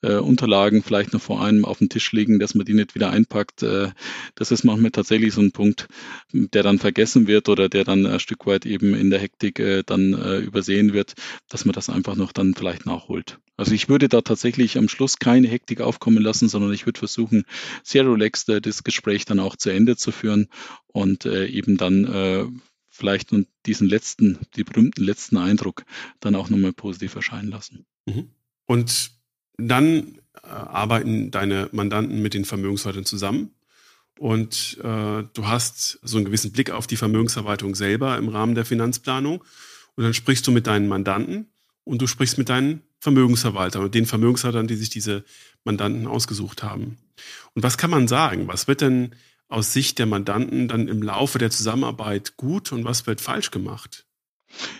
Unterlagen vielleicht noch vor einem auf dem Tisch liegen, dass man die nicht wieder einpackt. Das ist manchmal tatsächlich so ein Punkt, der dann vergessen wird oder der dann ein Stück weit eben in der Hektik dann übersehen wird, dass man das einfach noch dann vielleicht nachholt. Also ich würde da tatsächlich am Schluss keine Hektik aufkommen lassen, sondern ich würde versuchen, sehr relaxed äh, das Gespräch dann auch zu Ende zu führen und äh, eben dann äh, vielleicht und diesen letzten, die berühmten letzten Eindruck dann auch nochmal positiv erscheinen lassen. Mhm. Und dann äh, arbeiten deine Mandanten mit den Vermögensverwaltern zusammen und äh, du hast so einen gewissen Blick auf die Vermögensverwaltung selber im Rahmen der Finanzplanung und dann sprichst du mit deinen Mandanten und du sprichst mit deinen Vermögensverwaltern und den Vermögensverwaltern, die sich diese Mandanten ausgesucht haben. Und was kann man sagen? Was wird denn aus Sicht der Mandanten dann im Laufe der Zusammenarbeit gut und was wird falsch gemacht?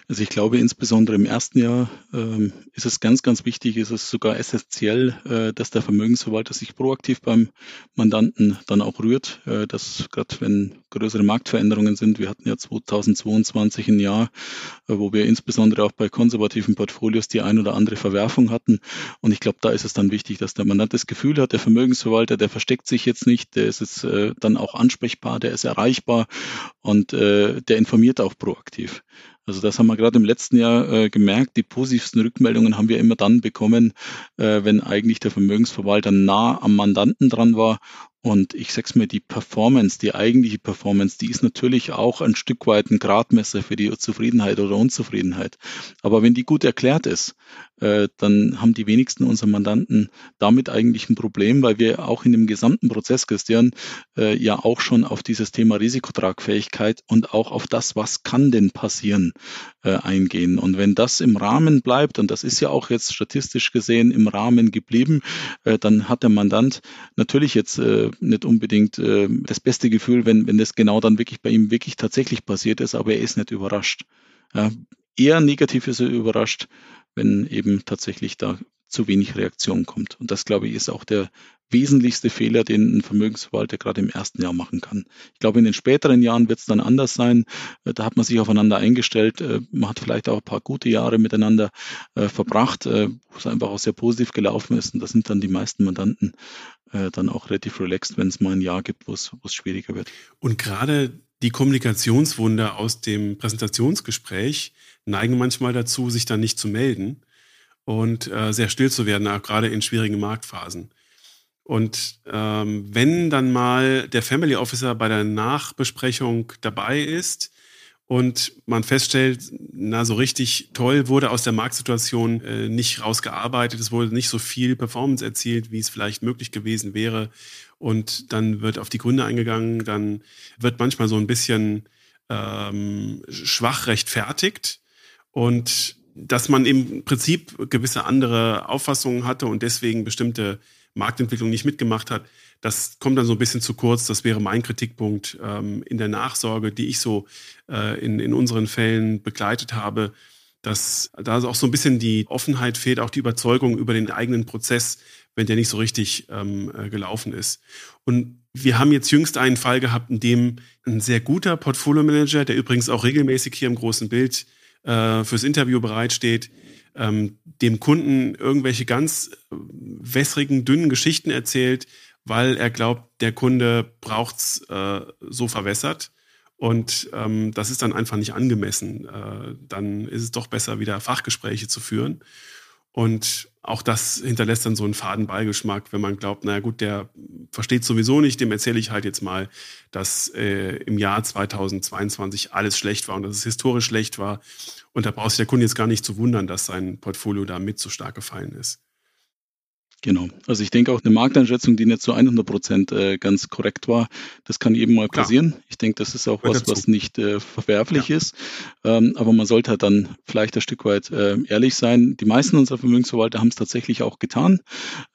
Also ich glaube, insbesondere im ersten Jahr ähm, ist es ganz, ganz wichtig, ist es sogar essentiell, äh, dass der Vermögensverwalter sich proaktiv beim Mandanten dann auch rührt, äh, dass gerade wenn größere Marktveränderungen sind, wir hatten ja 2022 ein Jahr, äh, wo wir insbesondere auch bei konservativen Portfolios die ein oder andere Verwerfung hatten. Und ich glaube, da ist es dann wichtig, dass der Mandant das Gefühl hat, der Vermögensverwalter, der versteckt sich jetzt nicht, der ist jetzt äh, dann auch ansprechbar, der ist erreichbar und äh, der informiert auch proaktiv. Also das haben wir gerade im letzten Jahr äh, gemerkt. Die positivsten Rückmeldungen haben wir immer dann bekommen, äh, wenn eigentlich der Vermögensverwalter nah am Mandanten dran war und ich sag's mir, die Performance, die eigentliche Performance, die ist natürlich auch ein Stück weit ein Gradmesser für die Zufriedenheit oder Unzufriedenheit. Aber wenn die gut erklärt ist, äh, dann haben die wenigsten unserer Mandanten damit eigentlich ein Problem, weil wir auch in dem gesamten Prozess, Christian, äh, ja auch schon auf dieses Thema Risikotragfähigkeit und auch auf das, was kann denn passieren, äh, eingehen. Und wenn das im Rahmen bleibt, und das ist ja auch jetzt statistisch gesehen im Rahmen geblieben, dann hat der Mandant natürlich jetzt nicht unbedingt das beste Gefühl, wenn, wenn das genau dann wirklich bei ihm wirklich tatsächlich passiert ist, aber er ist nicht überrascht. Eher negativ ist er überrascht, wenn eben tatsächlich da zu wenig Reaktion kommt. Und das, glaube ich, ist auch der wesentlichste Fehler, den ein Vermögensverwalter gerade im ersten Jahr machen kann. Ich glaube, in den späteren Jahren wird es dann anders sein. Äh, da hat man sich aufeinander eingestellt. Äh, man hat vielleicht auch ein paar gute Jahre miteinander äh, verbracht, wo es einfach auch sehr positiv gelaufen ist. Und da sind dann die meisten Mandanten dann auch relativ relaxed, wenn es mal ein Jahr gibt, wo es schwieriger wird. Und gerade die Kommunikationswunder aus dem Präsentationsgespräch neigen manchmal dazu, sich dann nicht zu melden und äh, sehr still zu werden, auch gerade in schwierigen Marktphasen. Und ähm, wenn dann mal der Family Officer bei der Nachbesprechung dabei ist und man feststellt, na so richtig toll wurde aus der Marktsituation äh, nicht rausgearbeitet, es wurde nicht so viel Performance erzielt, wie es vielleicht möglich gewesen wäre. Und dann wird auf die Gründe eingegangen, dann wird manchmal so ein bisschen ähm, schwach rechtfertigt. Und dass man im Prinzip gewisse andere Auffassungen hatte und deswegen bestimmte Marktentwicklung nicht mitgemacht hat, das kommt dann so ein bisschen zu kurz. Das wäre mein Kritikpunkt ähm, in der Nachsorge, die ich so äh, in, in unseren Fällen begleitet habe, dass da auch so ein bisschen die Offenheit fehlt, auch die Überzeugung über den eigenen Prozess, wenn der nicht so richtig ähm, äh, gelaufen ist. Und wir haben jetzt jüngst einen Fall gehabt, in dem ein sehr guter Portfolio-Manager, der übrigens auch regelmäßig hier im großen Bild äh, fürs Interview bereitsteht, ähm, dem Kunden irgendwelche ganz wässrigen, dünnen Geschichten erzählt, weil er glaubt, der Kunde braucht's äh, so verwässert. Und ähm, das ist dann einfach nicht angemessen. Äh, dann ist es doch besser, wieder Fachgespräche zu führen. Und auch das hinterlässt dann so einen faden Beigeschmack, wenn man glaubt, naja gut, der versteht sowieso nicht, dem erzähle ich halt jetzt mal, dass äh, im Jahr 2022 alles schlecht war und dass es historisch schlecht war. Und da braucht sich der Kunde jetzt gar nicht zu wundern, dass sein Portfolio da mit so stark gefallen ist. Genau. Also ich denke auch eine Markteinschätzung, die nicht zu 100 Prozent äh, ganz korrekt war, das kann jedem mal passieren. Klar. Ich denke, das ist auch was, was nicht äh, verwerflich ja. ist. Ähm, aber man sollte halt dann vielleicht ein Stück weit äh, ehrlich sein. Die meisten unserer Vermögensverwalter haben es tatsächlich auch getan.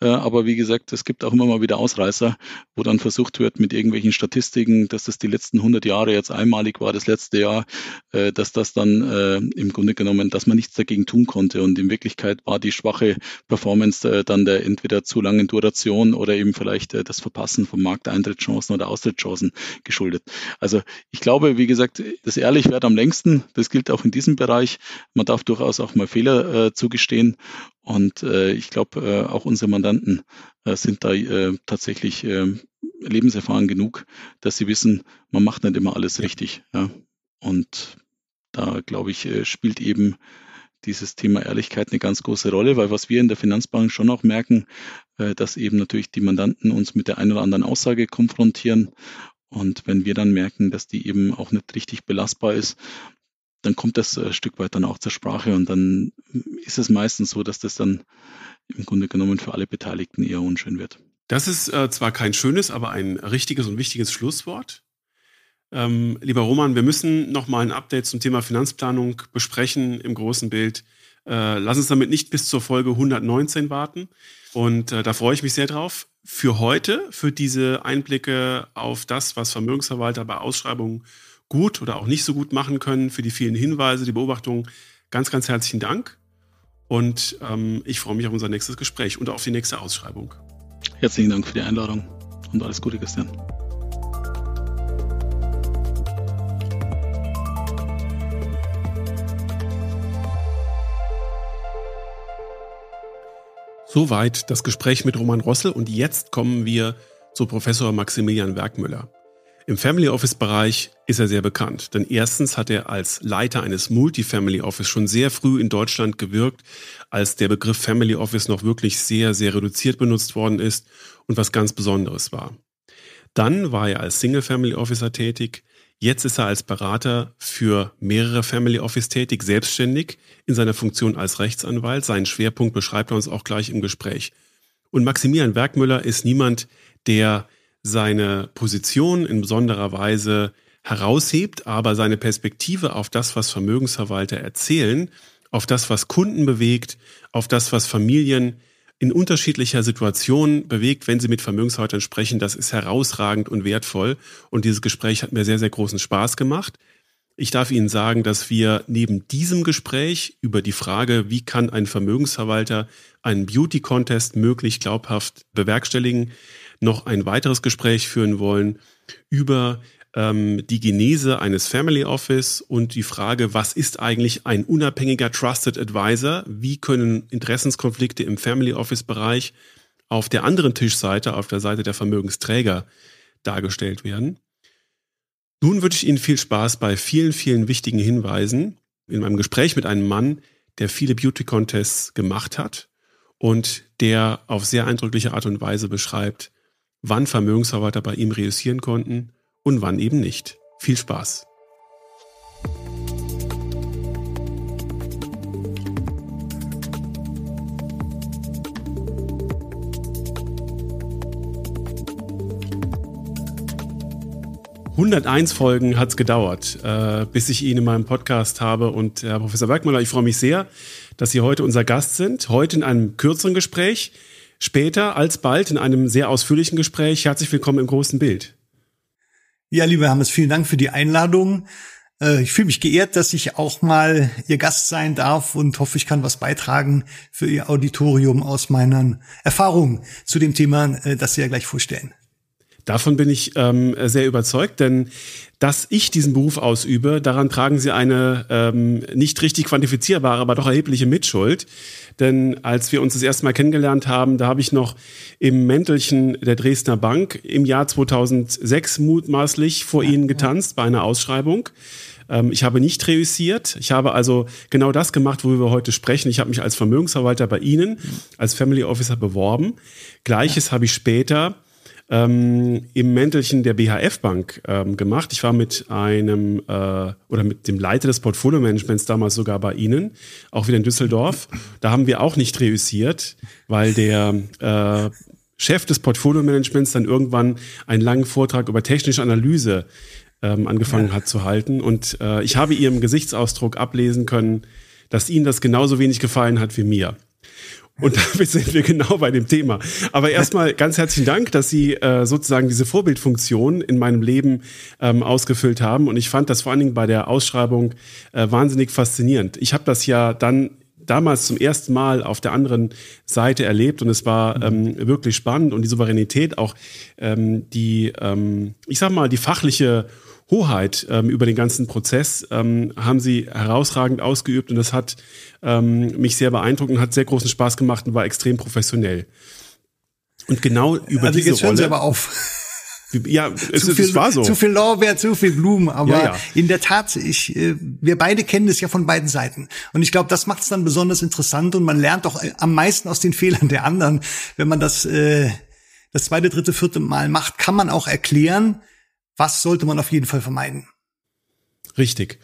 Äh, aber wie gesagt, es gibt auch immer mal wieder Ausreißer, wo dann versucht wird mit irgendwelchen Statistiken, dass das die letzten 100 Jahre jetzt einmalig war, das letzte Jahr, äh, dass das dann äh, im Grunde genommen, dass man nichts dagegen tun konnte. Und in Wirklichkeit war die schwache Performance dann der entweder zu langen Duration oder eben vielleicht äh, das Verpassen von Markteintrittschancen oder Austrittschancen geschuldet. Also ich glaube, wie gesagt, das ehrlich wird am längsten. Das gilt auch in diesem Bereich. Man darf durchaus auch mal Fehler äh, zugestehen. Und äh, ich glaube, äh, auch unsere Mandanten äh, sind da äh, tatsächlich äh, lebenserfahren genug, dass sie wissen, man macht nicht immer alles richtig. Ja. Und da, glaube ich, äh, spielt eben dieses Thema Ehrlichkeit eine ganz große Rolle, weil was wir in der Finanzbank schon auch merken, äh, dass eben natürlich die Mandanten uns mit der einen oder anderen Aussage konfrontieren. Und wenn wir dann merken, dass die eben auch nicht richtig belastbar ist, dann kommt das ein Stück weit dann auch zur Sprache und dann ist es meistens so, dass das dann im Grunde genommen für alle Beteiligten eher unschön wird. Das ist äh, zwar kein schönes, aber ein richtiges und wichtiges Schlusswort. Ähm, lieber Roman, wir müssen nochmal ein Update zum Thema Finanzplanung besprechen im großen Bild. Äh, lass uns damit nicht bis zur Folge 119 warten. Und äh, da freue ich mich sehr drauf. Für heute, für diese Einblicke auf das, was Vermögensverwalter bei Ausschreibungen gut oder auch nicht so gut machen können, für die vielen Hinweise, die Beobachtungen, ganz, ganz herzlichen Dank. Und ähm, ich freue mich auf unser nächstes Gespräch und auf die nächste Ausschreibung. Herzlichen Dank für die Einladung und alles Gute, Christian. Soweit das Gespräch mit Roman Rossel und jetzt kommen wir zu Professor Maximilian Werkmüller. Im Family Office Bereich ist er sehr bekannt, denn erstens hat er als Leiter eines Multifamily Office schon sehr früh in Deutschland gewirkt, als der Begriff Family Office noch wirklich sehr, sehr reduziert benutzt worden ist und was ganz Besonderes war. Dann war er als Single Family Officer tätig, Jetzt ist er als Berater für mehrere Family Office tätig, selbstständig in seiner Funktion als Rechtsanwalt. Seinen Schwerpunkt beschreibt er uns auch gleich im Gespräch. Und Maximilian Werkmüller ist niemand, der seine Position in besonderer Weise heraushebt, aber seine Perspektive auf das, was Vermögensverwalter erzählen, auf das, was Kunden bewegt, auf das, was Familien in unterschiedlicher Situation bewegt, wenn sie mit Vermögensverwaltern sprechen, das ist herausragend und wertvoll. Und dieses Gespräch hat mir sehr, sehr großen Spaß gemacht. Ich darf Ihnen sagen, dass wir neben diesem Gespräch über die Frage, wie kann ein Vermögensverwalter einen Beauty Contest möglich glaubhaft bewerkstelligen, noch ein weiteres Gespräch führen wollen über ähm, die Genese eines Family Office und die Frage, was ist eigentlich ein unabhängiger Trusted Advisor? Wie können Interessenskonflikte im Family Office Bereich auf der anderen Tischseite, auf der Seite der Vermögensträger dargestellt werden? Nun wünsche ich Ihnen viel Spaß bei vielen, vielen wichtigen Hinweisen in meinem Gespräch mit einem Mann, der viele Beauty Contests gemacht hat und der auf sehr eindrückliche Art und Weise beschreibt, wann Vermögensverwalter bei ihm reüssieren konnten und wann eben nicht. Viel Spaß! 101 Folgen hat's gedauert, äh, bis ich ihn in meinem Podcast habe. Und Herr Professor Werkmüller, ich freue mich sehr, dass Sie heute unser Gast sind. Heute in einem kürzeren Gespräch, später alsbald in einem sehr ausführlichen Gespräch. Herzlich willkommen im großen Bild. Ja, lieber Hermes, vielen Dank für die Einladung. Äh, ich fühle mich geehrt, dass ich auch mal Ihr Gast sein darf und hoffe, ich kann was beitragen für Ihr Auditorium aus meinen Erfahrungen zu dem Thema, äh, das Sie ja gleich vorstellen. Davon bin ich ähm, sehr überzeugt, denn dass ich diesen Beruf ausübe, daran tragen Sie eine ähm, nicht richtig quantifizierbare, aber doch erhebliche Mitschuld. Denn als wir uns das erste Mal kennengelernt haben, da habe ich noch im Mäntelchen der Dresdner Bank im Jahr 2006 mutmaßlich vor ja, Ihnen getanzt bei einer Ausschreibung. Ähm, ich habe nicht reüssiert. Ich habe also genau das gemacht, worüber wir heute sprechen. Ich habe mich als Vermögensverwalter bei Ihnen, als Family Officer beworben. Gleiches ja. habe ich später ähm, im Mäntelchen der BHF Bank ähm, gemacht. Ich war mit einem äh, oder mit dem Leiter des Portfolio-Managements damals sogar bei Ihnen, auch wieder in Düsseldorf. Da haben wir auch nicht reüssiert, weil der äh, Chef des Portfolio-Managements dann irgendwann einen langen Vortrag über technische Analyse ähm, angefangen hat zu halten. Und äh, ich habe Ihrem Gesichtsausdruck ablesen können, dass Ihnen das genauso wenig gefallen hat wie mir. Und <laughs> damit sind wir genau bei dem Thema. Aber erstmal ganz herzlichen Dank, dass Sie äh, sozusagen diese Vorbildfunktion in meinem Leben ähm, ausgefüllt haben. Und ich fand das vor allen Dingen bei der Ausschreibung äh, wahnsinnig faszinierend. Ich habe das ja dann damals zum ersten Mal auf der anderen Seite erlebt und es war ähm, wirklich spannend und die Souveränität, auch ähm, die, ähm, ich sag mal, die fachliche Hoheit ähm, über den ganzen Prozess ähm, haben sie herausragend ausgeübt und das hat ähm, mich sehr beeindruckt und hat sehr großen Spaß gemacht und war extrem professionell. Und genau über also diese jetzt hören Rolle. Sie aber auf. Ja, es, zu viel, es war so. Zu viel Lorbeer, zu viel Blumen. Aber ja, ja. in der Tat, ich, äh, wir beide kennen das ja von beiden Seiten. Und ich glaube, das macht es dann besonders interessant und man lernt doch äh, am meisten aus den Fehlern der anderen. Wenn man das äh, das zweite, dritte, vierte Mal macht, kann man auch erklären, was sollte man auf jeden Fall vermeiden. Richtig.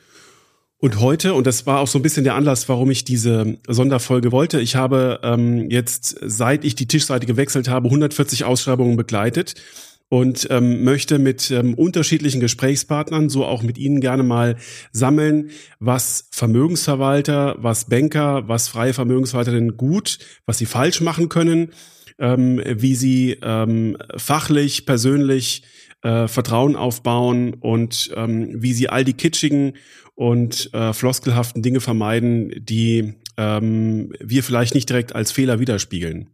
Und heute, und das war auch so ein bisschen der Anlass, warum ich diese Sonderfolge wollte, ich habe ähm, jetzt, seit ich die Tischseite gewechselt habe, 140 Ausschreibungen begleitet und ähm, möchte mit ähm, unterschiedlichen Gesprächspartnern, so auch mit Ihnen gerne mal sammeln, was Vermögensverwalter, was Banker, was freie Vermögensverwalter denn gut, was sie falsch machen können, ähm, wie sie ähm, fachlich, persönlich äh, Vertrauen aufbauen und ähm, wie sie all die kitschigen und äh, floskelhaften Dinge vermeiden, die ähm, wir vielleicht nicht direkt als Fehler widerspiegeln.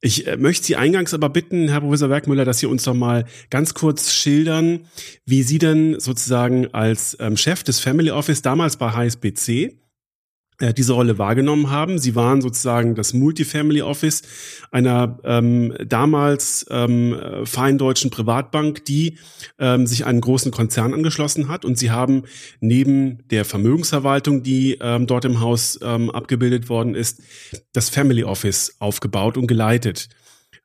Ich äh, möchte Sie eingangs aber bitten, Herr Professor Werkmüller, dass Sie uns doch mal ganz kurz schildern, wie Sie denn sozusagen als ähm, Chef des Family Office damals bei HSBC diese Rolle wahrgenommen haben. Sie waren sozusagen das Multifamily Office einer ähm, damals ähm, fein Privatbank, die ähm, sich einen großen Konzern angeschlossen hat. Und sie haben neben der Vermögensverwaltung, die ähm, dort im Haus ähm, abgebildet worden ist, das Family Office aufgebaut und geleitet.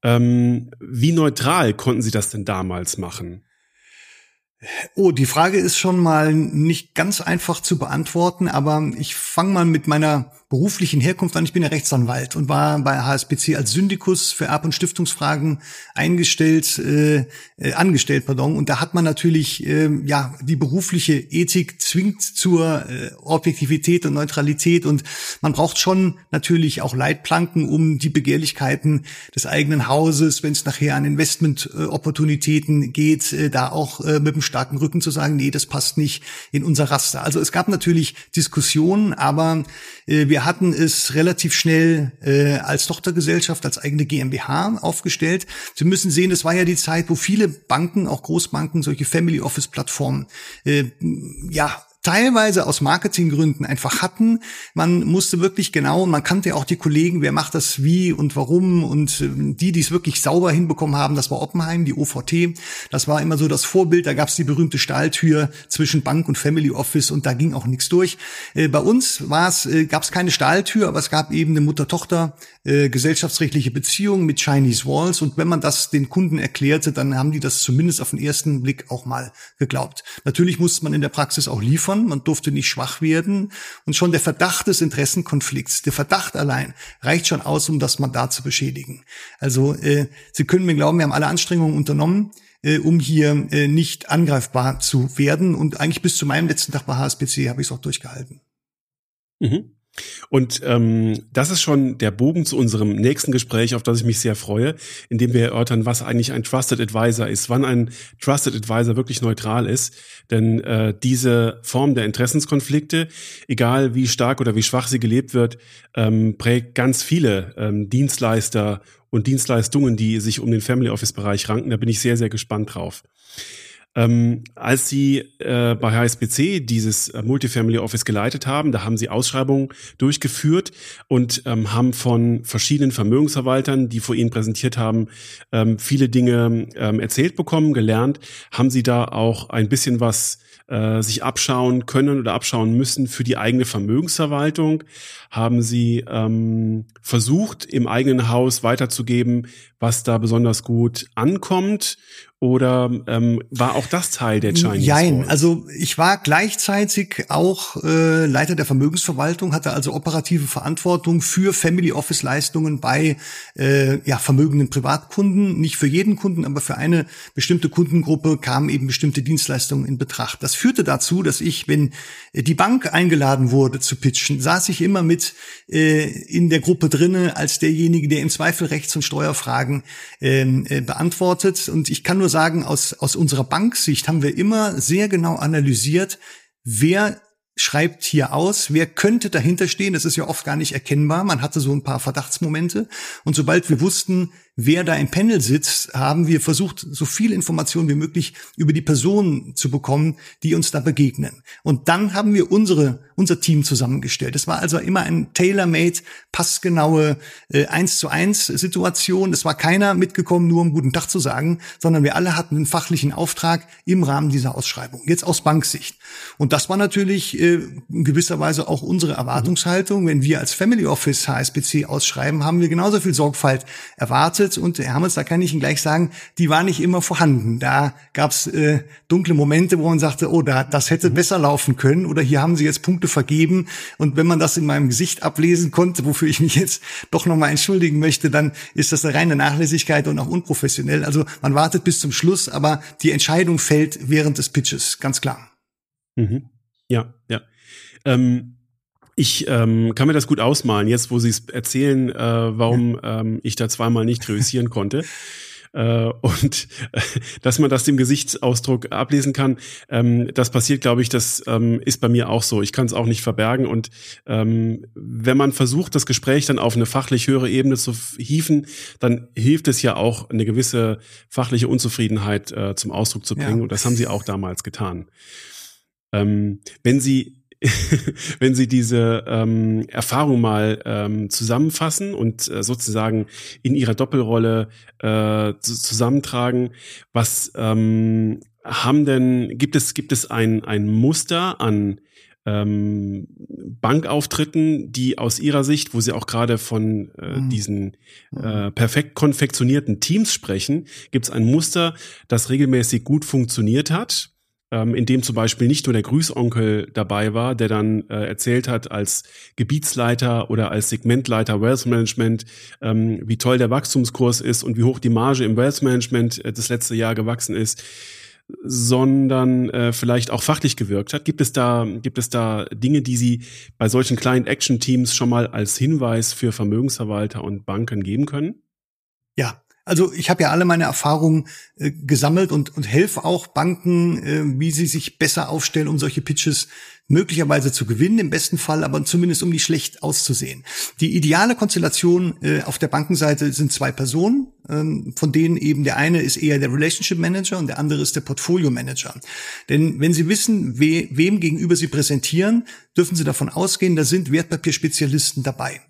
Ähm, wie neutral konnten Sie das denn damals machen? Oh, die Frage ist schon mal nicht ganz einfach zu beantworten, aber ich fange mal mit meiner beruflichen Herkunft an. Ich bin ja Rechtsanwalt und war bei HSBC als Syndikus für Erb- und Stiftungsfragen eingestellt, äh, äh, angestellt, pardon. Und da hat man natürlich, äh, ja, die berufliche Ethik zwingt zur äh, Objektivität und Neutralität und man braucht schon natürlich auch Leitplanken, um die Begehrlichkeiten des eigenen Hauses, wenn es nachher an Investment-Opportunitäten geht, äh, da auch äh, mit einem starken Rücken zu sagen, nee, das passt nicht in unser Raster. Also es gab natürlich Diskussionen, aber äh, wir hatten es relativ schnell äh, als Tochtergesellschaft, als eigene GmbH aufgestellt. Sie müssen sehen, es war ja die Zeit, wo viele Banken, auch Großbanken, solche Family Office Plattformen, äh, ja, teilweise aus Marketinggründen einfach hatten. Man musste wirklich genau, man kannte ja auch die Kollegen, wer macht das wie und warum und äh, die, die es wirklich sauber hinbekommen haben, das war Oppenheim, die OVT. Das war immer so das Vorbild, da gab es die berühmte Stahltür zwischen Bank und Family Office und da ging auch nichts durch. Äh, bei uns war es, äh, gab es keine Stahltür, aber es gab eben eine Mutter-Tochter gesellschaftsrechtliche Beziehung mit Chinese Walls und wenn man das den Kunden erklärte, dann haben die das zumindest auf den ersten Blick auch mal geglaubt. Natürlich musste man in der Praxis auch liefern liefern, man durfte nicht schwach werden und schon der Verdacht des Interessenkonflikts, der Verdacht allein reicht schon aus, um das Mandat zu beschädigen. Also äh, Sie können mir glauben, wir haben alle Anstrengungen unternommen, äh, um hier äh, nicht angreifbar zu werden und eigentlich bis zu meinem letzten Tag bei HSBC habe ich es auch durchgehalten. Mhm. Und ähm, das ist schon der Bogen zu unserem nächsten Gespräch, auf das ich mich sehr freue, in dem wir erörtern, was eigentlich ein Trusted Advisor ist, wann ein Trusted Advisor wirklich neutral ist. Denn äh, diese Form der Interessenskonflikte, egal wie stark oder wie schwach sie gelebt wird, ähm, prägt ganz viele ähm, Dienstleister und Dienstleistungen, die sich um den Family Office Bereich ranken. Da bin ich sehr, sehr gespannt drauf. Ähm, als Sie äh, bei HSBC dieses äh, Multifamily Office geleitet haben, da haben Sie Ausschreibungen durchgeführt und ähm, haben von verschiedenen Vermögensverwaltern, die vor Ihnen präsentiert haben, ähm, viele Dinge ähm, erzählt bekommen, gelernt. Haben Sie da auch ein bisschen was äh, sich abschauen können oder abschauen müssen für die eigene Vermögensverwaltung? Haben Sie ähm, versucht, im eigenen Haus weiterzugeben, was da besonders gut ankommt? Oder ähm, war auch das Teil der Chinese Nein, also ich war gleichzeitig auch äh, Leiter der Vermögensverwaltung, hatte also operative Verantwortung für Family Office Leistungen bei äh, ja, vermögenden Privatkunden. Nicht für jeden Kunden, aber für eine bestimmte Kundengruppe kamen eben bestimmte Dienstleistungen in Betracht. Das führte dazu, dass ich, wenn die Bank eingeladen wurde zu pitchen, saß ich immer mit äh, in der Gruppe drinne als derjenige, der im Zweifel Rechts- und Steuerfragen ähm, äh, beantwortet. Und ich kann nur sagen, aus, aus unserer Banksicht haben wir immer sehr genau analysiert, wer schreibt hier aus, wer könnte dahinter stehen. Das ist ja oft gar nicht erkennbar. Man hatte so ein paar Verdachtsmomente. Und sobald wir wussten, wer da im Panel sitzt, haben wir versucht, so viel Informationen wie möglich über die Personen zu bekommen, die uns da begegnen. Und dann haben wir unsere, unser Team zusammengestellt. Es war also immer ein tailor-made, passgenaue äh, eins zu eins Situation. Es war keiner mitgekommen, nur um guten Tag zu sagen, sondern wir alle hatten einen fachlichen Auftrag im Rahmen dieser Ausschreibung. Jetzt aus Banksicht. Und das war natürlich äh, in gewisser Weise auch unsere Erwartungshaltung. Wenn wir als Family Office HSBC ausschreiben, haben wir genauso viel Sorgfalt erwartet Hermels und Hermels, da kann ich Ihnen gleich sagen, die war nicht immer vorhanden. Da gab es äh, dunkle Momente, wo man sagte, oh, da, das hätte mhm. besser laufen können oder hier haben Sie jetzt Punkte vergeben. Und wenn man das in meinem Gesicht ablesen konnte, wofür ich mich jetzt doch nochmal entschuldigen möchte, dann ist das eine reine Nachlässigkeit und auch unprofessionell. Also man wartet bis zum Schluss, aber die Entscheidung fällt während des Pitches, ganz klar. Mhm. Ja, ja. Ähm ich ähm, kann mir das gut ausmalen, jetzt wo Sie es erzählen, äh, warum ähm, ich da zweimal nicht reüssieren konnte. Äh, und äh, dass man das dem Gesichtsausdruck ablesen kann, ähm, das passiert, glaube ich, das ähm, ist bei mir auch so. Ich kann es auch nicht verbergen. Und ähm, wenn man versucht, das Gespräch dann auf eine fachlich höhere Ebene zu hieven, dann hilft es ja auch, eine gewisse fachliche Unzufriedenheit äh, zum Ausdruck zu bringen. Ja. Und das haben Sie auch damals getan. Ähm, wenn Sie <laughs> wenn Sie diese ähm, Erfahrung mal ähm, zusammenfassen und äh, sozusagen in Ihrer Doppelrolle äh, zusammentragen, was ähm, haben denn, gibt es, gibt es ein, ein Muster an ähm, Bankauftritten, die aus Ihrer Sicht, wo Sie auch gerade von äh, mhm. diesen äh, perfekt konfektionierten Teams sprechen, gibt es ein Muster, das regelmäßig gut funktioniert hat? Ähm, in dem zum Beispiel nicht nur der Grüßonkel dabei war, der dann äh, erzählt hat als Gebietsleiter oder als Segmentleiter Wealth Management, ähm, wie toll der Wachstumskurs ist und wie hoch die Marge im Wealth Management äh, das letzte Jahr gewachsen ist sondern äh, vielleicht auch fachlich gewirkt hat. Gibt es da gibt es da Dinge, die Sie bei solchen Client Action Teams schon mal als Hinweis für Vermögensverwalter und Banken geben können? Ja, also ich habe ja alle meine Erfahrungen äh, gesammelt und, und helfe auch Banken, äh, wie sie sich besser aufstellen, um solche Pitches möglicherweise zu gewinnen, im besten Fall, aber zumindest um die schlecht auszusehen. Die ideale Konstellation äh, auf der Bankenseite sind zwei Personen, ähm, von denen eben der eine ist eher der Relationship Manager und der andere ist der Portfolio Manager. Denn wenn Sie wissen, we wem gegenüber Sie präsentieren, dürfen Sie davon ausgehen, da sind Wertpapierspezialisten dabei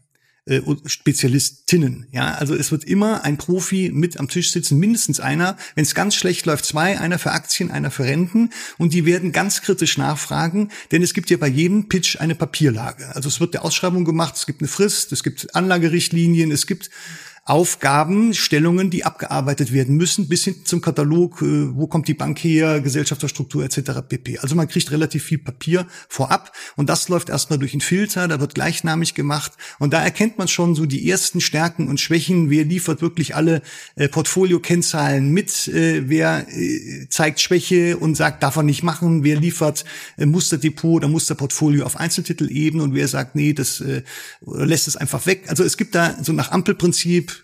äh, Spezialistinnen. Ja, also es wird immer ein Profi mit am Tisch sitzen, mindestens einer. Wenn es ganz schlecht läuft, zwei, einer für Aktien, einer für Renten. Und die werden ganz kritisch nachfragen, denn es gibt ja bei jedem Pitch eine Papierlage. Also es wird der Ausschreibung gemacht, es gibt eine Frist, es gibt Anlagerichtlinien, es gibt Aufgaben, Stellungen, die abgearbeitet werden müssen, bis hin zum Katalog, äh, wo kommt die Bank her, Gesellschafterstruktur etc. pp. Also man kriegt relativ viel Papier vorab und das läuft erstmal durch einen Filter, da wird gleichnamig gemacht und da erkennt man schon so die ersten Stärken und Schwächen, wer liefert wirklich alle äh, Portfolio-Kennzahlen mit, äh, wer zeigt Schwäche und sagt, darf er nicht machen, wer liefert Musterdepot oder Musterportfolio auf Einzeltitel eben und wer sagt, nee, das lässt es einfach weg. Also es gibt da so nach Ampelprinzip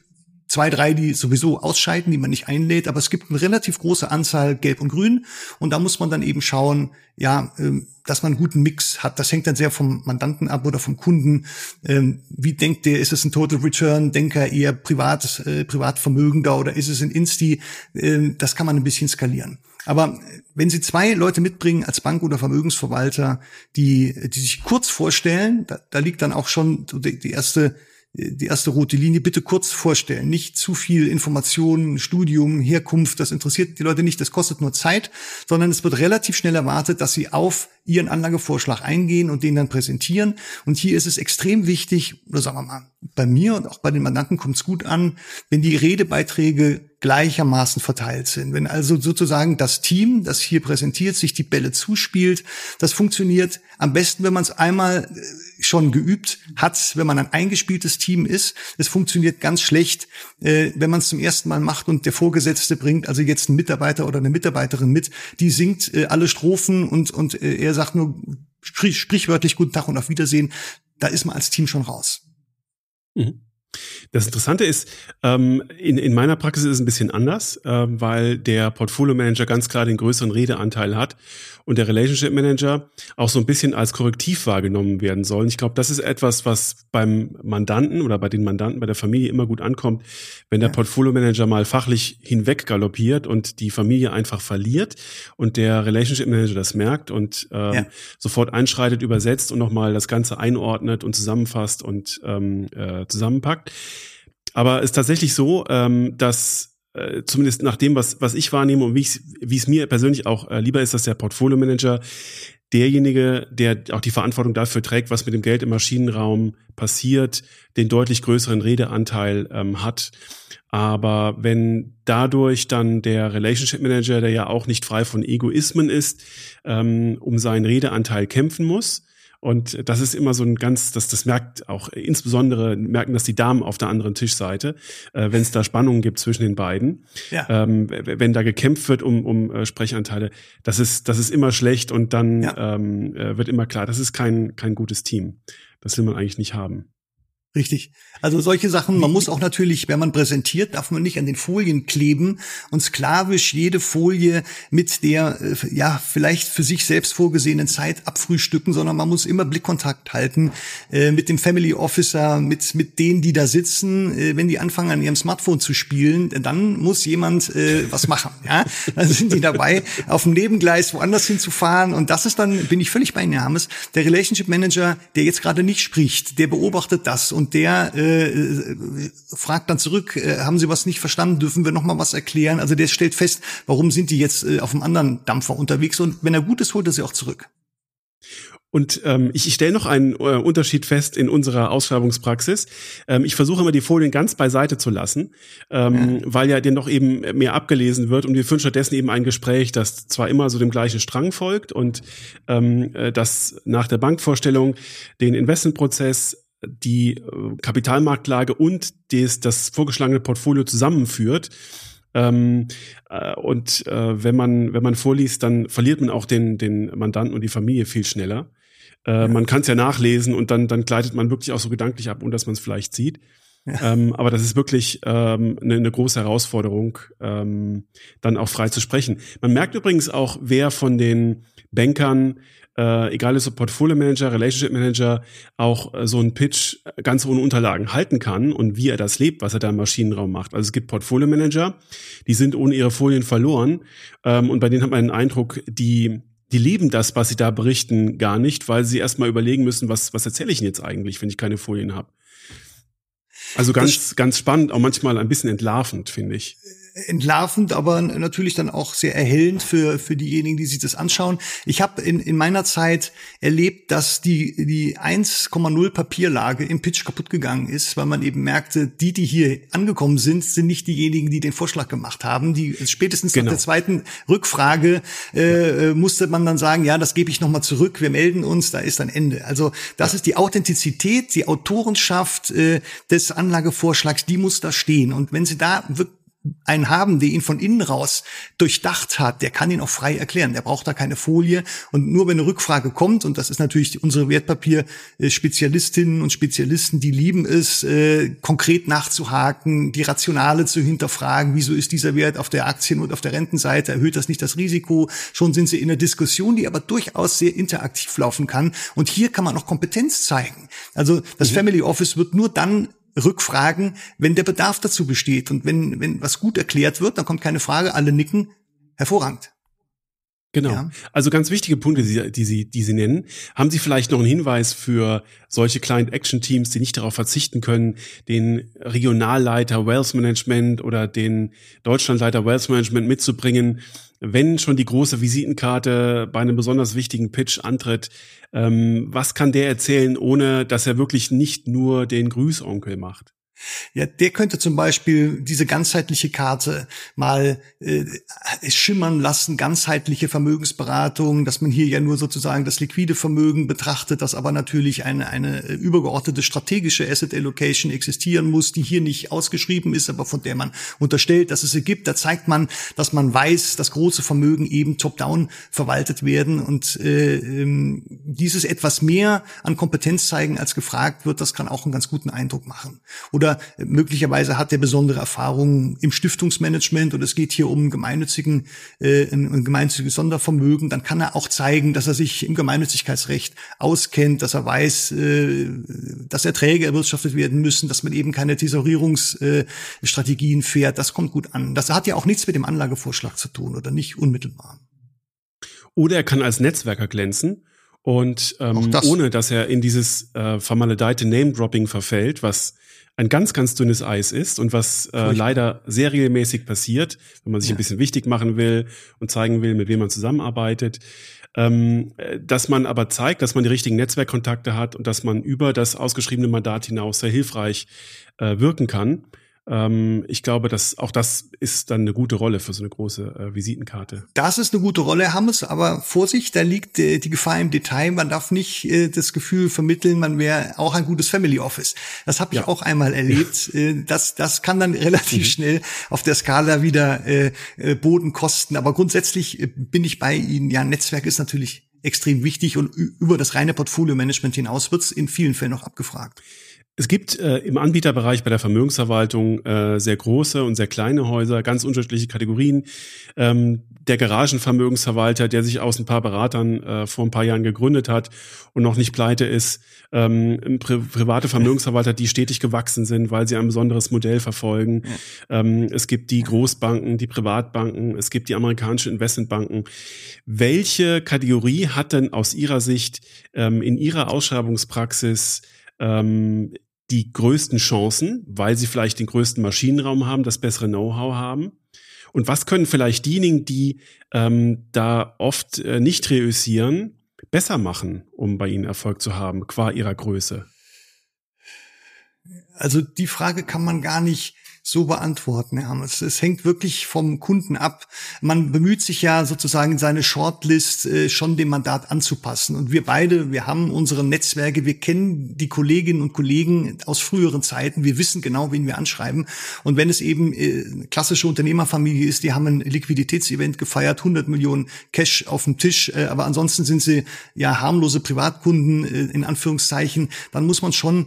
zwei, drei, die sowieso ausscheiden, die man nicht einlädt, aber es gibt eine relativ große Anzahl Gelb und Grün und da muss man dann eben schauen, ja, ähm, dass man einen guten Mix hat. Das hängt dann sehr vom Mandanten ab oder vom Kunden. Ähm, wie denkt der? Ist es ein Total Return? Denker eher privat, äh, Privatvermögender oder ist es ein Insti? Ähm, das kann man ein bisschen skalieren. Aber wenn Sie zwei Leute mitbringen als Bank oder Vermögensverwalter, die, die sich kurz vorstellen, da, da liegt dann auch schon die, die erste die erste rote Linie bitte kurz vorstellen. Nicht zu viel Informationen, Studium, Herkunft, das interessiert die Leute nicht, das kostet nur Zeit, sondern es wird relativ schnell erwartet, dass sie auf ihren Anlagevorschlag eingehen und den dann präsentieren. Und hier ist es extrem wichtig, oder sagen wir mal, bei mir und auch bei den Mandanten kommt es gut an, wenn die Redebeiträge gleichermaßen verteilt sind. Wenn also sozusagen das Team, das hier präsentiert, sich die Bälle zuspielt, das funktioniert am besten, wenn man es einmal äh, schon geübt hat, wenn man ein eingespieltes Team ist. Es funktioniert ganz schlecht, äh, wenn man es zum ersten Mal macht und der Vorgesetzte bringt also jetzt einen Mitarbeiter oder eine Mitarbeiterin mit, die singt äh, alle Strophen und, und er sagt nur sprich, sprichwörtlich Guten Tag und auf Wiedersehen. Da ist man als Team schon raus. Mhm. Das Interessante ist, ähm, in, in meiner Praxis ist es ein bisschen anders, ähm, weil der Portfolio Manager ganz klar den größeren Redeanteil hat und der Relationship Manager auch so ein bisschen als Korrektiv wahrgenommen werden soll. ich glaube, das ist etwas, was beim Mandanten oder bei den Mandanten, bei der Familie immer gut ankommt, wenn der Portfolio Manager mal fachlich hinweg galoppiert und die Familie einfach verliert und der Relationship Manager das merkt und ähm, ja. sofort einschreitet, übersetzt und nochmal das Ganze einordnet und zusammenfasst und ähm, äh, zusammenpackt. Aber es ist tatsächlich so, ähm, dass äh, zumindest nach dem, was, was ich wahrnehme und wie es mir persönlich auch äh, lieber ist, dass der Portfolio Manager derjenige, der auch die Verantwortung dafür trägt, was mit dem Geld im Maschinenraum passiert, den deutlich größeren Redeanteil ähm, hat. Aber wenn dadurch dann der Relationship Manager, der ja auch nicht frei von Egoismen ist, ähm, um seinen Redeanteil kämpfen muss, und das ist immer so ein ganz, das, das merkt auch insbesondere, merken das die Damen auf der anderen Tischseite, äh, wenn es da Spannungen gibt zwischen den beiden. Ja. Ähm, wenn da gekämpft wird um, um äh, Sprechanteile, das ist, das ist immer schlecht und dann ja. ähm, äh, wird immer klar, das ist kein, kein gutes Team. Das will man eigentlich nicht haben. Richtig. Also solche Sachen, man muss auch natürlich, wenn man präsentiert, darf man nicht an den Folien kleben und sklavisch jede Folie mit der, äh, ja, vielleicht für sich selbst vorgesehenen Zeit abfrühstücken, sondern man muss immer Blickkontakt halten äh, mit dem Family Officer, mit, mit denen, die da sitzen. Äh, wenn die anfangen, an ihrem Smartphone zu spielen, dann muss jemand äh, was machen. <laughs> Ja? Dann sind die dabei, auf dem Nebengleis woanders hinzufahren und das ist dann, bin ich völlig bei Ihnen, Hermes, der Relationship Manager, der jetzt gerade nicht spricht, der beobachtet das und und der äh, fragt dann zurück, äh, haben Sie was nicht verstanden, dürfen wir noch mal was erklären? Also der stellt fest, warum sind die jetzt äh, auf einem anderen Dampfer unterwegs und wenn er gut ist, holt er sie auch zurück. Und ähm, ich, ich stelle noch einen äh, Unterschied fest in unserer Ausschreibungspraxis. Ähm, ich versuche immer die Folien ganz beiseite zu lassen, ähm, ja. weil ja den doch eben mehr abgelesen wird und wir führen stattdessen eben ein Gespräch, das zwar immer so dem gleichen Strang folgt und ähm, äh, das nach der Bankvorstellung den Investmentprozess die äh, Kapitalmarktlage und des, das vorgeschlagene Portfolio zusammenführt. Ähm, äh, und äh, wenn man wenn man vorliest, dann verliert man auch den den Mandanten und die Familie viel schneller. Äh, man kann es ja nachlesen und dann, dann gleitet man wirklich auch so gedanklich ab, ohne dass man es vielleicht sieht. Ja. Ähm, aber das ist wirklich ähm, eine, eine große Herausforderung, ähm, dann auch frei zu sprechen. Man merkt übrigens auch, wer von den Bankern, äh, egal ist ob Portfolio Manager, Relationship Manager, auch äh, so einen Pitch ganz ohne Unterlagen halten kann und wie er das lebt, was er da im Maschinenraum macht. Also es gibt Portfolio Manager, die sind ohne ihre Folien verloren ähm, und bei denen hat man den Eindruck, die die lieben das, was sie da berichten, gar nicht, weil sie erstmal überlegen müssen, was, was erzähle ich denn jetzt eigentlich, wenn ich keine Folien habe. Also ganz, das, ganz spannend, auch manchmal ein bisschen entlarvend, finde ich entlarvend, aber natürlich dann auch sehr erhellend für, für diejenigen, die sich das anschauen. Ich habe in, in meiner Zeit erlebt, dass die, die 1,0 Papierlage im Pitch kaputt gegangen ist, weil man eben merkte, die, die hier angekommen sind, sind nicht diejenigen, die den Vorschlag gemacht haben. Die spätestens genau. nach der zweiten Rückfrage äh, musste man dann sagen, ja, das gebe ich nochmal zurück, wir melden uns, da ist ein Ende. Also das ja. ist die Authentizität, die Autorenschaft äh, des Anlagevorschlags, die muss da stehen. Und wenn Sie da wirklich einen haben, der ihn von innen raus durchdacht hat, der kann ihn auch frei erklären. Der braucht da keine Folie. Und nur wenn eine Rückfrage kommt, und das ist natürlich unsere Wertpapier-Spezialistinnen und Spezialisten, die lieben es, äh, konkret nachzuhaken, die Rationale zu hinterfragen, wieso ist dieser Wert auf der Aktien- und auf der Rentenseite, erhöht das nicht das Risiko? Schon sind sie in einer Diskussion, die aber durchaus sehr interaktiv laufen kann. Und hier kann man auch Kompetenz zeigen. Also das mhm. Family Office wird nur dann rückfragen, wenn der Bedarf dazu besteht. Und wenn, wenn was gut erklärt wird, dann kommt keine Frage, alle nicken, hervorragend. Genau. Ja. Also ganz wichtige Punkte, die Sie, die Sie, die Sie nennen. Haben Sie vielleicht noch einen Hinweis für solche Client Action Teams, die nicht darauf verzichten können, den Regionalleiter Wealth Management oder den Deutschlandleiter Wealth Management mitzubringen, wenn schon die große Visitenkarte bei einem besonders wichtigen Pitch antritt, ähm, was kann der erzählen, ohne dass er wirklich nicht nur den Grüßonkel macht? Ja, der könnte zum Beispiel diese ganzheitliche Karte mal äh, schimmern lassen, ganzheitliche Vermögensberatung, dass man hier ja nur sozusagen das liquide Vermögen betrachtet, dass aber natürlich eine, eine übergeordnete strategische Asset Allocation existieren muss, die hier nicht ausgeschrieben ist, aber von der man unterstellt, dass es sie gibt. Da zeigt man, dass man weiß, dass große Vermögen eben top-down verwaltet werden und äh, ähm, dieses etwas mehr an Kompetenz zeigen, als gefragt wird, das kann auch einen ganz guten Eindruck machen. Oder oder möglicherweise hat er besondere Erfahrungen im Stiftungsmanagement und es geht hier um gemeinnützigen, äh, ein, ein gemeinnütziges Sondervermögen, dann kann er auch zeigen, dass er sich im Gemeinnützigkeitsrecht auskennt, dass er weiß, äh, dass Erträge erwirtschaftet werden müssen, dass man eben keine Tesorierungsstrategien äh, fährt. Das kommt gut an. Das hat ja auch nichts mit dem Anlagevorschlag zu tun oder nicht unmittelbar. Oder er kann als Netzwerker glänzen und ähm, das. ohne dass er in dieses äh, vermaledeite Name-Dropping verfällt, was ein ganz, ganz dünnes Eis ist und was äh, leider sehr regelmäßig passiert, wenn man sich ja. ein bisschen wichtig machen will und zeigen will, mit wem man zusammenarbeitet. Ähm, dass man aber zeigt, dass man die richtigen Netzwerkkontakte hat und dass man über das ausgeschriebene Mandat hinaus sehr hilfreich äh, wirken kann. Ähm, ich glaube, dass auch das ist dann eine gute Rolle für so eine große äh, Visitenkarte. Das ist eine gute Rolle, Hammes, aber Vorsicht, da liegt äh, die Gefahr im Detail. Man darf nicht äh, das Gefühl vermitteln, man wäre auch ein gutes Family Office. Das habe ich ja. auch einmal erlebt. <laughs> Äh, das, das kann dann relativ mhm. schnell auf der Skala wieder äh, äh, Boden kosten. Aber grundsätzlich äh, bin ich bei Ihnen. Ja, Netzwerk ist natürlich extrem wichtig und über das reine Portfolio-Management hinaus wird es in vielen Fällen noch abgefragt. Es gibt äh, im Anbieterbereich bei der Vermögensverwaltung äh, sehr große und sehr kleine Häuser, ganz unterschiedliche Kategorien. Ähm, der Garagenvermögensverwalter, der sich aus ein paar Beratern äh, vor ein paar Jahren gegründet hat und noch nicht pleite ist, ähm, pri private Vermögensverwalter, die stetig gewachsen sind, weil sie ein besonderes Modell verfolgen. Ähm, es gibt die Großbanken, die Privatbanken, es gibt die amerikanischen Investmentbanken. Welche Kategorie hat denn aus Ihrer Sicht ähm, in Ihrer Ausschreibungspraxis ähm, die größten Chancen, weil sie vielleicht den größten Maschinenraum haben, das bessere Know-how haben? Und was können vielleicht diejenigen, die ähm, da oft äh, nicht reüssieren, besser machen, um bei Ihnen Erfolg zu haben, qua Ihrer Größe? Also die Frage kann man gar nicht so beantworten, Herr Hammes. Es hängt wirklich vom Kunden ab. Man bemüht sich ja sozusagen seine Shortlist äh, schon dem Mandat anzupassen. Und wir beide, wir haben unsere Netzwerke, wir kennen die Kolleginnen und Kollegen aus früheren Zeiten. Wir wissen genau, wen wir anschreiben. Und wenn es eben äh, klassische Unternehmerfamilie ist, die haben ein Liquiditätsevent gefeiert, 100 Millionen Cash auf dem Tisch, äh, aber ansonsten sind sie ja harmlose Privatkunden äh, in Anführungszeichen, dann muss man schon,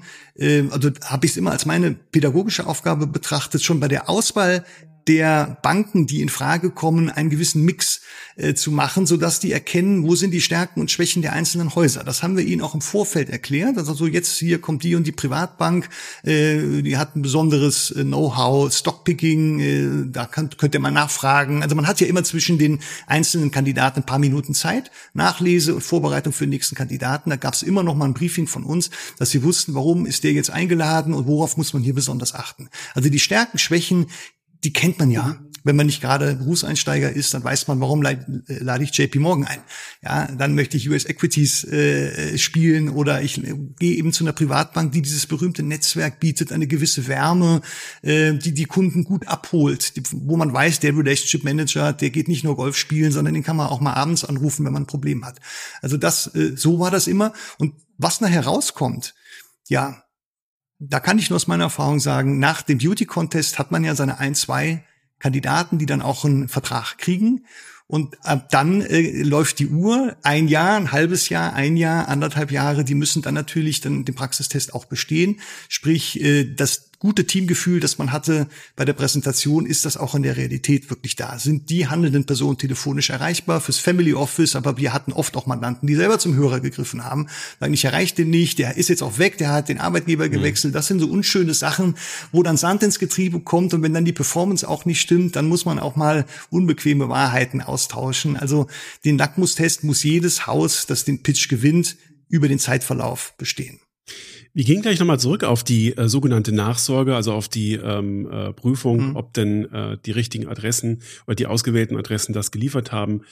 also habe ich es immer als meine pädagogische Aufgabe betrachtet, betrachtet, schon bei der Auswahl der Banken, die in Frage kommen, einen gewissen Mix äh, zu machen, so dass die erkennen, wo sind die Stärken und Schwächen der einzelnen Häuser. Das haben wir ihnen auch im Vorfeld erklärt. Also so jetzt hier kommt die und die Privatbank, äh, die hat ein besonderes äh, Know-how, Stockpicking, äh, da kann, könnt ihr mal nachfragen. Also man hat ja immer zwischen den einzelnen Kandidaten ein paar Minuten Zeit, Nachlese und Vorbereitung für den nächsten Kandidaten. Da gab es immer noch mal ein Briefing von uns, dass sie wussten, warum ist der jetzt eingeladen und worauf muss man hier besonders achten. Also die Stärken, Schwächen, die kennt man ja. Wenn man nicht gerade Berufseinsteiger ist, dann weiß man, warum lade, lade ich JP Morgan ein. Ja, dann möchte ich US Equities äh, spielen oder ich äh, gehe eben zu einer Privatbank, die dieses berühmte Netzwerk bietet, eine gewisse Wärme, äh, die die Kunden gut abholt, die, wo man weiß, der Relationship Manager, der geht nicht nur Golf spielen, sondern den kann man auch mal abends anrufen, wenn man ein Problem hat. Also das, äh, so war das immer. Und was nachher rauskommt, ja, da kann ich nur aus meiner Erfahrung sagen, nach dem Beauty Contest hat man ja seine ein, zwei Kandidaten, die dann auch einen Vertrag kriegen. Und ab dann äh, läuft die Uhr. Ein Jahr, ein halbes Jahr, ein Jahr, anderthalb Jahre, die müssen dann natürlich dann den Praxistest auch bestehen. Sprich, äh, das gute Teamgefühl, das man hatte bei der Präsentation, ist das auch in der Realität wirklich da? Sind die handelnden Personen telefonisch erreichbar fürs Family Office? Aber wir hatten oft auch Mandanten, die selber zum Hörer gegriffen haben, sagen, ich erreiche den nicht, der ist jetzt auch weg, der hat den Arbeitgeber mhm. gewechselt. Das sind so unschöne Sachen, wo dann Sand ins Getriebe kommt und wenn dann die Performance auch nicht stimmt, dann muss man auch mal unbequeme Wahrheiten austauschen. Also den Lackmustest muss jedes Haus, das den Pitch gewinnt, über den Zeitverlauf bestehen. Wir gehen gleich nochmal zurück auf die äh, sogenannte Nachsorge, also auf die ähm, äh, Prüfung, mhm. ob denn äh, die richtigen Adressen oder die ausgewählten Adressen das geliefert haben,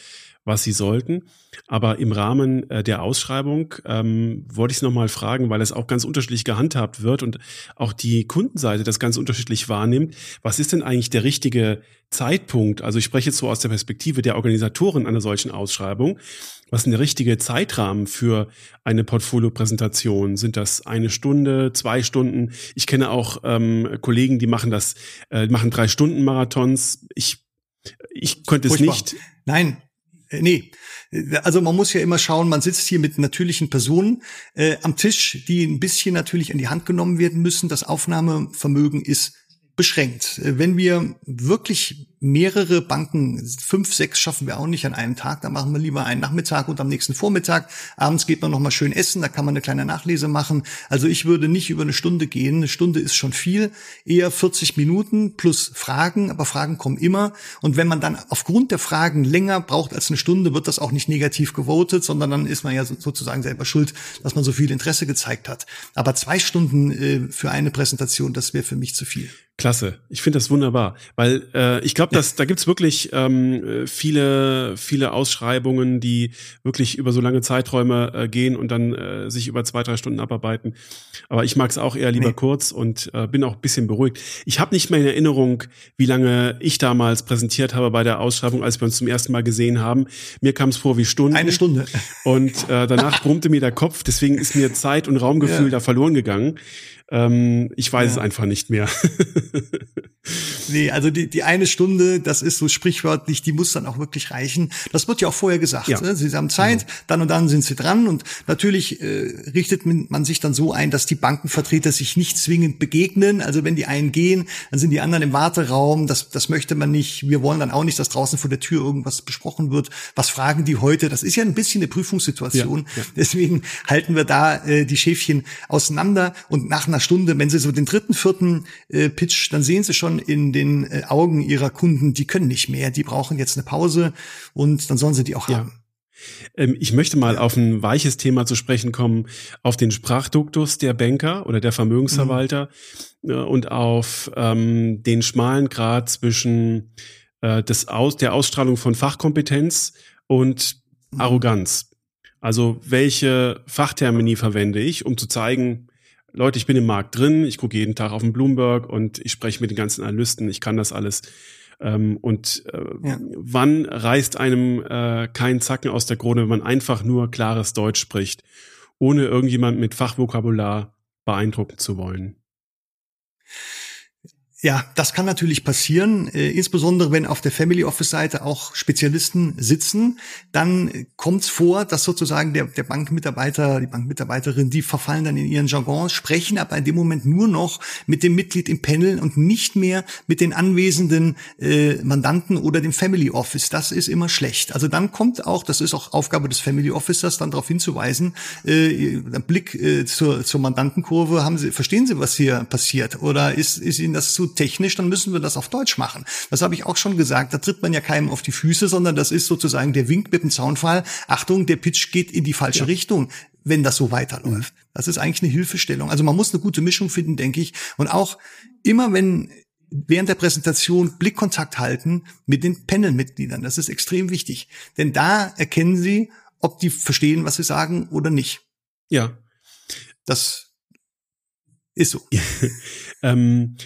was sie sollten. Aber im Rahmen äh, der Ausschreibung ähm, wollte ich es nochmal fragen, weil es auch ganz unterschiedlich gehandhabt wird und auch die Kundenseite das ganz unterschiedlich wahrnimmt. Was ist denn eigentlich der richtige Zeitpunkt? Also ich spreche jetzt so aus der Perspektive der Organisatoren einer solchen Ausschreibung. Was ist denn der richtige Zeitrahmen für eine Portfolio-Präsentation? Sind das eine Stunde, zwei Stunden? Ich kenne auch ähm, Kollegen, die machen das, äh, machen drei Stunden Marathons. Ich ich könnte es nicht. Nein, äh, nee, also man muss ja immer schauen, man sitzt hier mit natürlichen Personen äh, am Tisch, die ein bisschen natürlich an die Hand genommen werden müssen. Das Aufnahmevermögen ist beschränkt. Äh, wenn wir wirklich mehrere Banken, fünf, sechs schaffen wir auch nicht an einem Tag, da machen wir lieber einen Nachmittag und am nächsten Vormittag. Abends geht man noch mal schön essen, da kann man eine kleine Nachlese machen. Also ich würde nicht über eine Stunde gehen. Eine Stunde ist schon viel, eher 40 Minuten plus Fragen, aber Fragen kommen immer. Und wenn man dann aufgrund der Fragen länger braucht als eine Stunde, wird das auch nicht negativ gewotet, sondern dann ist man ja sozusagen selber schuld, dass man so viel Interesse gezeigt hat. Aber zwei Stunden äh, für eine Präsentation, das wäre für mich zu viel. Klasse, ich finde das wunderbar, weil äh, ich glaube, dass da gibt's wirklich ähm, viele, viele Ausschreibungen, die wirklich über so lange Zeiträume äh, gehen und dann äh, sich über zwei, drei Stunden abarbeiten. Aber ich mag es auch eher lieber nee. kurz und äh, bin auch ein bisschen beruhigt. Ich habe nicht mehr in Erinnerung, wie lange ich damals präsentiert habe bei der Ausschreibung, als wir uns zum ersten Mal gesehen haben. Mir kam es vor wie Stunden. Eine Stunde. Und äh, danach brummte mir der Kopf, deswegen ist mir Zeit und Raumgefühl ja. da verloren gegangen. Ähm, ich weiß ja. es einfach nicht mehr. <laughs> nee, also die, die eine Stunde, das ist so sprichwörtlich, die muss dann auch wirklich reichen. Das wird ja auch vorher gesagt. Ja. Ne? Sie haben Zeit, mhm. dann und dann sind sie dran. Und natürlich äh, richtet man sich dann so ein, dass die Bankenvertreter sich nicht zwingend begegnen. Also wenn die einen gehen, dann sind die anderen im Warteraum. Das, das möchte man nicht. Wir wollen dann auch nicht, dass draußen vor der Tür irgendwas besprochen wird. Was fragen die heute? Das ist ja ein bisschen eine Prüfungssituation. Ja, ja. Deswegen halten wir da äh, die Schäfchen auseinander und nach einer einer Stunde, wenn Sie so den dritten, vierten äh, Pitch, dann sehen Sie schon in den äh, Augen Ihrer Kunden, die können nicht mehr, die brauchen jetzt eine Pause und dann sollen Sie die auch ja. haben. Ähm, ich möchte mal auf ein weiches Thema zu sprechen kommen, auf den Sprachduktus der Banker oder der Vermögensverwalter mhm. äh, und auf ähm, den schmalen Grad zwischen äh, des Aus, der Ausstrahlung von Fachkompetenz und mhm. Arroganz. Also welche Fachtermini verwende ich, um zu zeigen, Leute, ich bin im Markt drin, ich gucke jeden Tag auf den Bloomberg und ich spreche mit den ganzen Analysten, ich kann das alles. Ähm, und äh, ja. wann reißt einem äh, kein Zacken aus der Krone, wenn man einfach nur klares Deutsch spricht, ohne irgendjemand mit Fachvokabular beeindrucken zu wollen? Ja, das kann natürlich passieren, äh, insbesondere wenn auf der Family Office Seite auch Spezialisten sitzen, dann kommt es vor, dass sozusagen der, der Bankmitarbeiter, die Bankmitarbeiterin, die verfallen dann in ihren Jargon, sprechen aber in dem Moment nur noch mit dem Mitglied im Panel und nicht mehr mit den anwesenden äh, Mandanten oder dem Family Office. Das ist immer schlecht. Also dann kommt auch, das ist auch Aufgabe des Family Officers, dann darauf hinzuweisen, äh, Blick äh, zur, zur Mandantenkurve, haben Sie, verstehen Sie, was hier passiert? Oder ist, ist Ihnen das zu technisch, dann müssen wir das auf Deutsch machen. Das habe ich auch schon gesagt. Da tritt man ja keinem auf die Füße, sondern das ist sozusagen der Wink mit dem Zaunfall. Achtung, der Pitch geht in die falsche ja. Richtung wenn das so weiterläuft. Das ist eigentlich eine Hilfestellung. Also man muss eine gute Mischung finden, denke ich. Und auch immer wenn während der Präsentation Blickkontakt halten mit den Panel-Mitgliedern. Das ist extrem wichtig. Denn da erkennen sie, ob die verstehen, was sie sagen oder nicht. Ja. Das ist so. <laughs> ähm,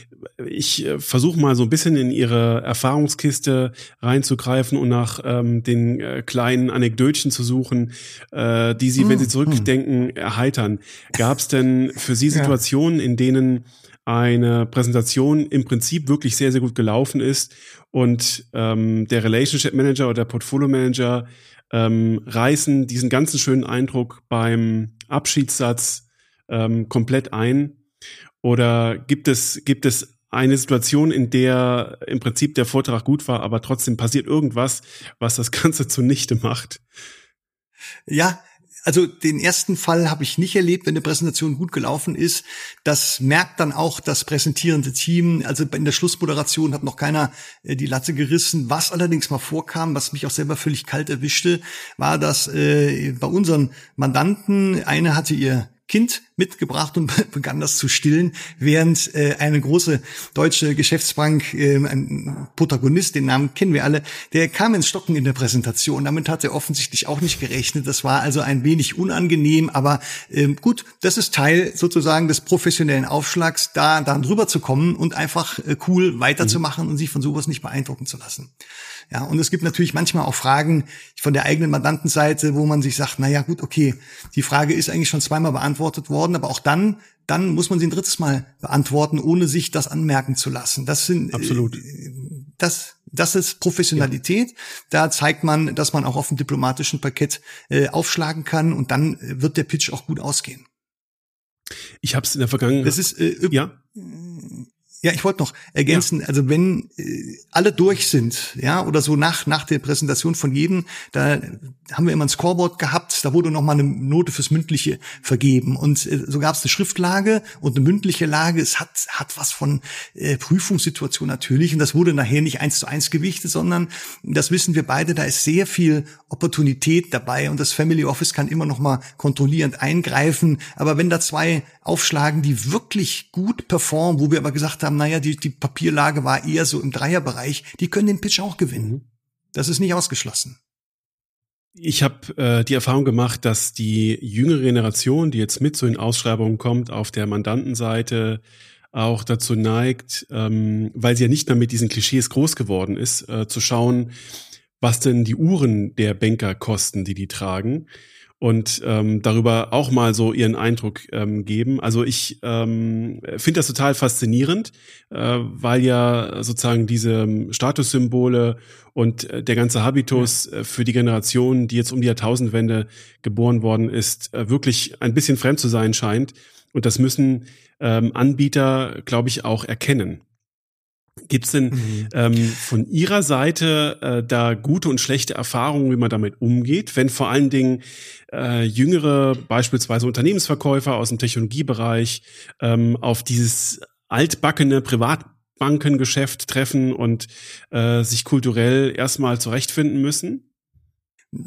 ich äh, versuche mal so ein bisschen in ihre Erfahrungskiste reinzugreifen und nach ähm, den äh, kleinen Anekdötchen zu suchen, äh, die sie, hm, wenn sie hm. zurückdenken, hm. erheitern. Gab es denn für Sie <laughs> Situationen, ja. in denen eine Präsentation im Prinzip wirklich sehr, sehr gut gelaufen ist und ähm, der Relationship Manager oder der Portfolio Manager ähm, reißen diesen ganzen schönen Eindruck beim Abschiedssatz ähm, komplett ein oder gibt es, gibt es eine Situation, in der im Prinzip der Vortrag gut war, aber trotzdem passiert irgendwas, was das <laughs> Ganze zunichte macht? Ja, also den ersten Fall habe ich nicht erlebt, wenn eine Präsentation gut gelaufen ist. Das merkt dann auch das präsentierende Team. Also in der Schlussmoderation hat noch keiner äh, die Latte gerissen. Was allerdings mal vorkam, was mich auch selber völlig kalt erwischte, war, dass äh, bei unseren Mandanten eine hatte ihr Kind mitgebracht und <laughs> begann das zu stillen, während äh, eine große deutsche Geschäftsbank, äh, ein Protagonist, den Namen kennen wir alle, der kam ins Stocken in der Präsentation. Damit hat er offensichtlich auch nicht gerechnet. Das war also ein wenig unangenehm, aber äh, gut, das ist Teil sozusagen des professionellen Aufschlags, da dann drüber zu kommen und einfach äh, cool weiterzumachen mhm. und sich von sowas nicht beeindrucken zu lassen. Ja, und es gibt natürlich manchmal auch Fragen von der eigenen Mandantenseite, wo man sich sagt, na ja, gut, okay, die Frage ist eigentlich schon zweimal beantwortet worden, aber auch dann, dann muss man sie ein drittes Mal beantworten, ohne sich das anmerken zu lassen. Das sind, absolut. Äh, das, das ist Professionalität. Ja. Da zeigt man, dass man auch auf dem diplomatischen Parkett äh, aufschlagen kann und dann wird der Pitch auch gut ausgehen. Ich habe es in der Vergangenheit. Das ist äh, ja. Ja, ich wollte noch ergänzen, ja. also wenn äh, alle durch sind, ja, oder so nach nach der Präsentation von jedem, da haben wir immer ein Scoreboard gehabt, da wurde noch mal eine Note fürs mündliche vergeben und äh, so gab es eine Schriftlage und eine mündliche Lage. Es hat hat was von äh, Prüfungssituation natürlich und das wurde nachher nicht eins zu eins gewichtet, sondern das wissen wir beide, da ist sehr viel Opportunität dabei und das Family Office kann immer noch mal kontrollierend eingreifen, aber wenn da zwei aufschlagen, die wirklich gut performen, wo wir aber gesagt haben, naja, die, die Papierlage war eher so im Dreierbereich, die können den Pitch auch gewinnen. Das ist nicht ausgeschlossen. Ich habe äh, die Erfahrung gemacht, dass die jüngere Generation, die jetzt mit so in Ausschreibungen kommt, auf der Mandantenseite auch dazu neigt, ähm, weil sie ja nicht mehr mit diesen Klischees groß geworden ist, äh, zu schauen, was denn die Uhren der Banker kosten, die die tragen und ähm, darüber auch mal so ihren Eindruck ähm, geben. Also ich ähm, finde das total faszinierend, äh, weil ja sozusagen diese Statussymbole und äh, der ganze Habitus äh, für die Generation, die jetzt um die Jahrtausendwende geboren worden ist, äh, wirklich ein bisschen fremd zu sein scheint. Und das müssen ähm, Anbieter, glaube ich, auch erkennen. Gibt es denn mhm. ähm, von Ihrer Seite äh, da gute und schlechte Erfahrungen, wie man damit umgeht, wenn vor allen Dingen äh, jüngere, beispielsweise Unternehmensverkäufer aus dem Technologiebereich ähm, auf dieses altbackene Privatbankengeschäft treffen und äh, sich kulturell erstmal zurechtfinden müssen?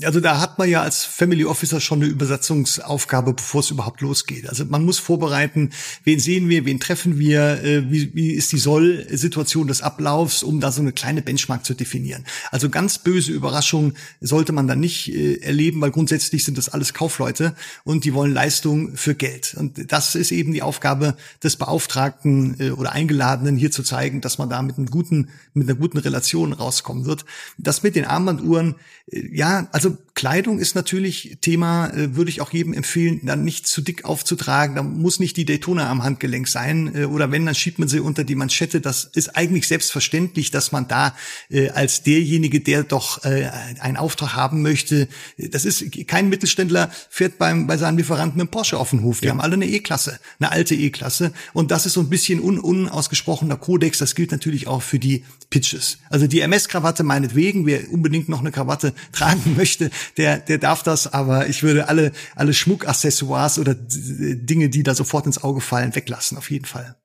Also da hat man ja als Family Officer schon eine Übersetzungsaufgabe, bevor es überhaupt losgeht. Also man muss vorbereiten, wen sehen wir, wen treffen wir, äh, wie, wie ist die Soll-Situation des Ablaufs, um da so eine kleine Benchmark zu definieren. Also ganz böse Überraschungen sollte man da nicht äh, erleben, weil grundsätzlich sind das alles Kaufleute und die wollen Leistung für Geld. Und das ist eben die Aufgabe des Beauftragten äh, oder Eingeladenen, hier zu zeigen, dass man da mit einem guten, mit einer guten Relation rauskommen wird. Das mit den Armbanduhren, ja, also Kleidung ist natürlich Thema, äh, würde ich auch jedem empfehlen, dann nicht zu dick aufzutragen. Da muss nicht die Daytona am Handgelenk sein. Äh, oder wenn, dann schiebt man sie unter die Manschette. Das ist eigentlich selbstverständlich, dass man da äh, als derjenige, der doch äh, einen Auftrag haben möchte, das ist kein Mittelständler, fährt beim, bei seinem Lieferanten mit dem Porsche auf den Hof. Die ja. haben alle eine E-Klasse, eine alte E-Klasse. Und das ist so ein bisschen un unausgesprochener Kodex. Das gilt natürlich auch für die Pitches. Also die MS-Krawatte meinetwegen, wer unbedingt noch eine Krawatte <laughs> tragen möchte, der, der darf das, aber ich würde alle, alle Schmuckaccessoires oder Dinge, die da sofort ins Auge fallen, weglassen, auf jeden Fall.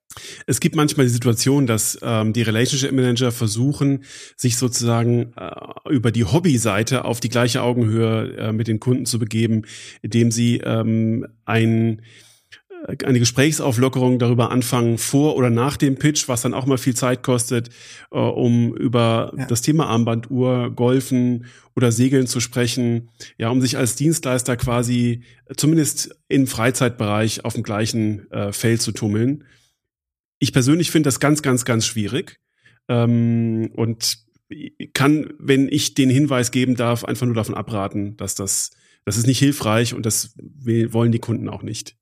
Es gibt manchmal die Situation, dass ähm, die Relationship Manager versuchen, sich sozusagen äh, über die Hobby-Seite auf die gleiche Augenhöhe äh, mit den Kunden zu begeben, indem sie ähm, ein eine Gesprächsauflockerung darüber anfangen, vor oder nach dem Pitch, was dann auch mal viel Zeit kostet, äh, um über ja. das Thema Armbanduhr, Golfen oder Segeln zu sprechen, ja, um sich als Dienstleister quasi zumindest im Freizeitbereich auf dem gleichen äh, Feld zu tummeln. Ich persönlich finde das ganz, ganz, ganz schwierig ähm, und kann, wenn ich den Hinweis geben darf, einfach nur davon abraten, dass das, das ist nicht hilfreich und das wollen die Kunden auch nicht.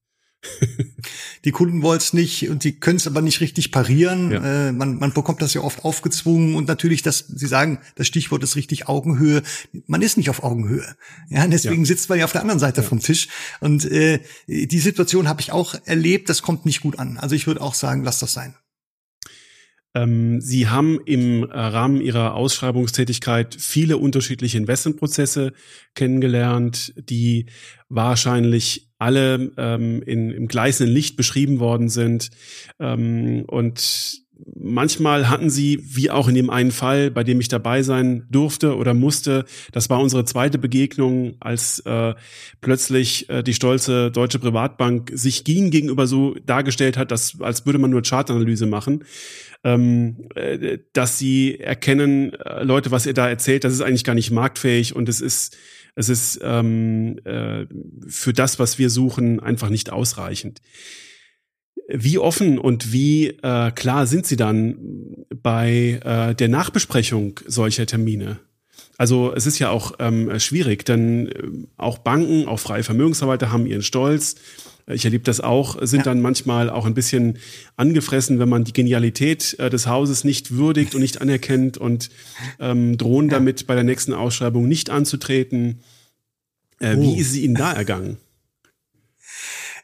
<laughs> die Kunden wollen es nicht und die können es aber nicht richtig parieren. Ja. Äh, man, man bekommt das ja oft aufgezwungen und natürlich, dass Sie sagen, das Stichwort ist richtig Augenhöhe. Man ist nicht auf Augenhöhe. Ja, deswegen ja. sitzt man ja auf der anderen Seite ja. vom Tisch. Und äh, die Situation habe ich auch erlebt. Das kommt nicht gut an. Also ich würde auch sagen, lass das sein. Ähm, Sie haben im Rahmen Ihrer Ausschreibungstätigkeit viele unterschiedliche Investmentprozesse kennengelernt, die wahrscheinlich alle ähm, in, im gleißenden Licht beschrieben worden sind. Ähm, und manchmal hatten sie, wie auch in dem einen Fall, bei dem ich dabei sein durfte oder musste, das war unsere zweite Begegnung, als äh, plötzlich äh, die stolze deutsche Privatbank sich ging gegenüber so dargestellt hat, dass, als würde man nur Chartanalyse machen ähm, äh, dass sie erkennen, äh, Leute, was ihr da erzählt, das ist eigentlich gar nicht marktfähig und es ist, es ist ähm, äh, für das, was wir suchen, einfach nicht ausreichend. Wie offen und wie äh, klar sind Sie dann bei äh, der Nachbesprechung solcher Termine? Also es ist ja auch ähm, schwierig, denn äh, auch Banken, auch freie Vermögensverwalter haben ihren Stolz ich erlebe das auch, sind ja. dann manchmal auch ein bisschen angefressen, wenn man die Genialität äh, des Hauses nicht würdigt und nicht anerkennt und ähm, drohen ja. damit bei der nächsten Ausschreibung nicht anzutreten. Äh, oh. Wie ist es Ihnen da ergangen?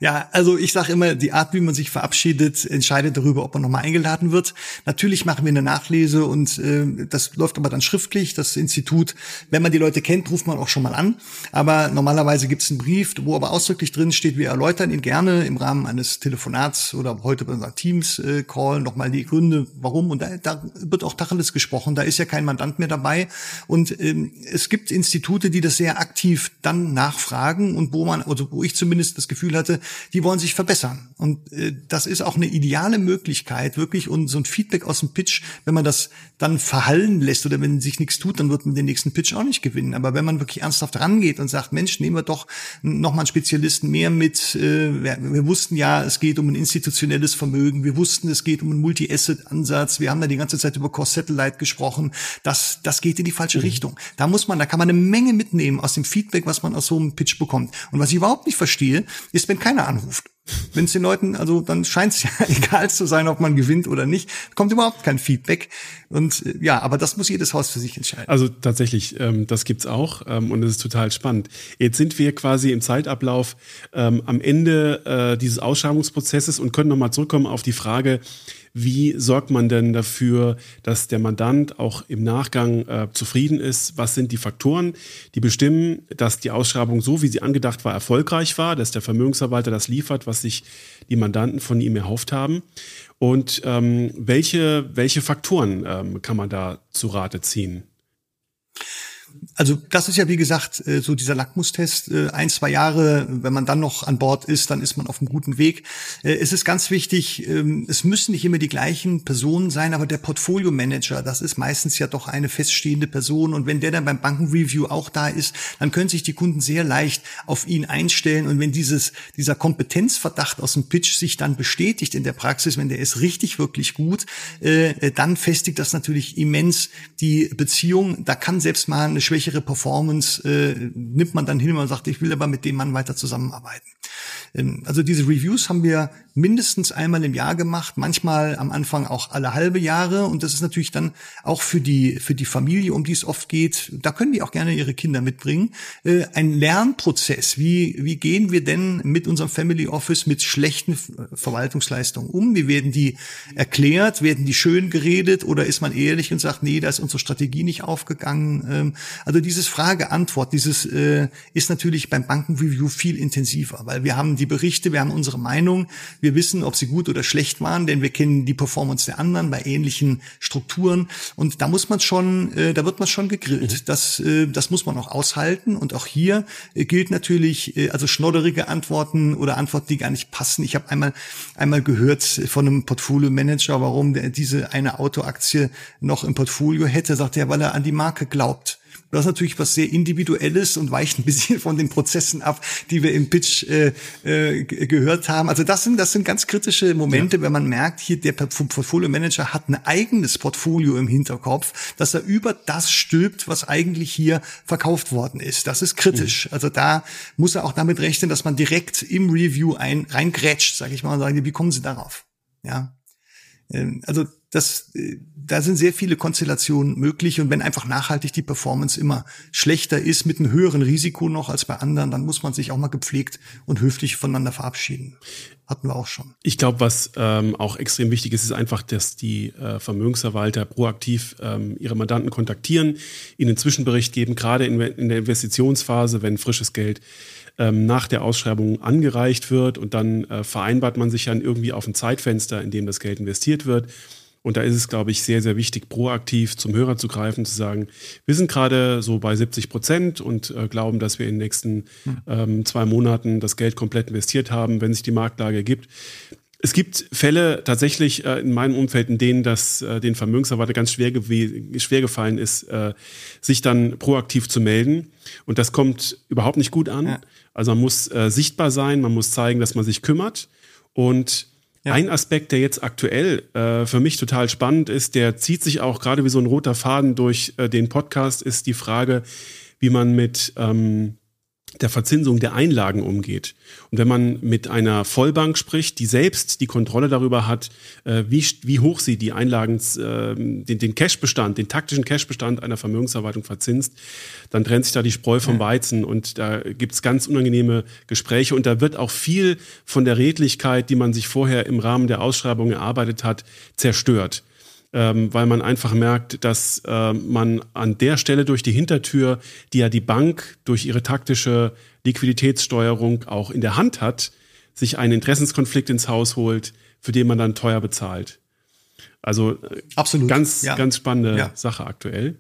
Ja, also ich sage immer, die Art, wie man sich verabschiedet, entscheidet darüber, ob man nochmal eingeladen wird. Natürlich machen wir eine Nachlese und äh, das läuft aber dann schriftlich. Das Institut, wenn man die Leute kennt, ruft man auch schon mal an. Aber normalerweise gibt es einen Brief, wo aber ausdrücklich drin steht, wir erläutern ihn gerne im Rahmen eines Telefonats oder heute bei unserem Teams-Call nochmal die Gründe, warum. Und da, da wird auch Tacheles gesprochen. Da ist ja kein Mandant mehr dabei. Und ähm, es gibt Institute, die das sehr aktiv dann nachfragen und wo man, also wo ich zumindest das Gefühl hatte, die wollen sich verbessern. Und äh, das ist auch eine ideale Möglichkeit, wirklich und so ein Feedback aus dem Pitch, wenn man das dann verhallen lässt oder wenn sich nichts tut, dann wird man den nächsten Pitch auch nicht gewinnen. Aber wenn man wirklich ernsthaft rangeht und sagt, Mensch, nehmen wir doch noch mal einen Spezialisten mehr mit. Äh, wir, wir wussten ja, es geht um ein institutionelles Vermögen. Wir wussten, es geht um einen Multi-Asset-Ansatz. Wir haben da die ganze Zeit über Core Satellite gesprochen. Das, das geht in die falsche mhm. Richtung. Da muss man, da kann man eine Menge mitnehmen aus dem Feedback, was man aus so einem Pitch bekommt. Und was ich überhaupt nicht verstehe, ist, wenn keiner anruft. Wenn es den Leuten, also dann scheint es ja <laughs> egal zu sein, ob man gewinnt oder nicht, kommt überhaupt kein Feedback. Und äh, ja, aber das muss jedes Haus für sich entscheiden. Also tatsächlich, ähm, das gibt's auch ähm, und es ist total spannend. Jetzt sind wir quasi im Zeitablauf ähm, am Ende äh, dieses Ausschreibungsprozesses und können nochmal zurückkommen auf die Frage, wie sorgt man denn dafür, dass der Mandant auch im Nachgang äh, zufrieden ist? Was sind die Faktoren, die bestimmen, dass die Ausschreibung so, wie sie angedacht war, erfolgreich war, dass der Vermögensverwalter das liefert, was sich die Mandanten von ihm erhofft haben? Und ähm, welche, welche Faktoren ähm, kann man da zu Rate ziehen? Also das ist ja wie gesagt äh, so dieser Lackmustest. Äh, ein, zwei Jahre, wenn man dann noch an Bord ist, dann ist man auf einem guten Weg. Äh, es ist ganz wichtig, ähm, es müssen nicht immer die gleichen Personen sein, aber der Portfolio Manager, das ist meistens ja doch eine feststehende Person. Und wenn der dann beim Bankenreview auch da ist, dann können sich die Kunden sehr leicht auf ihn einstellen. Und wenn dieses, dieser Kompetenzverdacht aus dem Pitch sich dann bestätigt in der Praxis, wenn der ist richtig, wirklich gut, dann festigt das natürlich immens die Beziehung. Da kann selbst mal eine schwächere Performance äh, nimmt man dann hin und sagt, ich will aber mit dem Mann weiter zusammenarbeiten. Ähm, also diese Reviews haben wir mindestens einmal im Jahr gemacht, manchmal am Anfang auch alle halbe Jahre. Und das ist natürlich dann auch für die, für die Familie, um die es oft geht, da können die auch gerne ihre Kinder mitbringen, äh, ein Lernprozess. Wie, wie gehen wir denn mit unserem Family Office mit schlechten Verwaltungsleistungen um? Wie werden die erklärt? Werden die schön geredet? Oder ist man ehrlich und sagt, nee, da ist unsere Strategie nicht aufgegangen? Ähm, also dieses Frage-Antwort, dieses äh, ist natürlich beim Bankenreview viel intensiver, weil wir haben die Berichte, wir haben unsere Meinung, wir wissen, ob sie gut oder schlecht waren, denn wir kennen die Performance der anderen bei ähnlichen Strukturen. Und da muss man schon, äh, da wird man schon gegrillt. Mhm. Das, äh, das muss man auch aushalten. Und auch hier äh, gilt natürlich, äh, also schnodderige Antworten oder Antworten, die gar nicht passen. Ich habe einmal einmal gehört von einem Portfolio-Manager, warum der diese eine Autoaktie noch im Portfolio hätte. Sagt er, weil er an die Marke glaubt. Das ist natürlich was sehr Individuelles und weicht ein bisschen von den Prozessen ab, die wir im Pitch äh, äh, gehört haben. Also das sind, das sind ganz kritische Momente, ja. wenn man merkt, hier der Portfolio Manager hat ein eigenes Portfolio im Hinterkopf, dass er über das stülpt, was eigentlich hier verkauft worden ist. Das ist kritisch. Mhm. Also da muss er auch damit rechnen, dass man direkt im Review ein reingrätscht, sage ich mal, und sagen, wie kommen Sie darauf? Ja. Ähm, also das, da sind sehr viele Konstellationen möglich und wenn einfach nachhaltig die Performance immer schlechter ist, mit einem höheren Risiko noch als bei anderen, dann muss man sich auch mal gepflegt und höflich voneinander verabschieden. Hatten wir auch schon. Ich glaube, was ähm, auch extrem wichtig ist, ist einfach, dass die äh, Vermögensverwalter proaktiv ähm, ihre Mandanten kontaktieren, ihnen einen Zwischenbericht geben, gerade in, in der Investitionsphase, wenn frisches Geld ähm, nach der Ausschreibung angereicht wird und dann äh, vereinbart man sich dann irgendwie auf ein Zeitfenster, in dem das Geld investiert wird und da ist es, glaube ich, sehr, sehr wichtig, proaktiv zum Hörer zu greifen, zu sagen, wir sind gerade so bei 70 Prozent und äh, glauben, dass wir in den nächsten hm. ähm, zwei Monaten das Geld komplett investiert haben, wenn sich die Marktlage ergibt. Es gibt Fälle tatsächlich äh, in meinem Umfeld, in denen das äh, den Vermögensverwalter ganz schwer, schwer gefallen ist, äh, sich dann proaktiv zu melden. Und das kommt überhaupt nicht gut an. Ja. Also man muss äh, sichtbar sein, man muss zeigen, dass man sich kümmert. Und ja. Ein Aspekt, der jetzt aktuell äh, für mich total spannend ist, der zieht sich auch gerade wie so ein roter Faden durch äh, den Podcast, ist die Frage, wie man mit ähm, der Verzinsung der Einlagen umgeht. Und wenn man mit einer Vollbank spricht, die selbst die Kontrolle darüber hat, äh, wie, wie hoch sie die Einlagen, äh, den, den Cashbestand, den taktischen Cashbestand einer Vermögensverwaltung verzinst, dann trennt sich da die Spreu vom Weizen und da gibt's ganz unangenehme Gespräche. Und da wird auch viel von der Redlichkeit, die man sich vorher im Rahmen der Ausschreibung erarbeitet hat, zerstört ähm, weil man einfach merkt, dass äh, man an der Stelle durch die Hintertür, die ja die Bank durch ihre taktische Liquiditätssteuerung auch in der Hand hat, sich einen Interessenskonflikt ins Haus holt, für den man dann teuer bezahlt. Also äh, Absolut. ganz, ja. ganz spannende ja. Sache aktuell.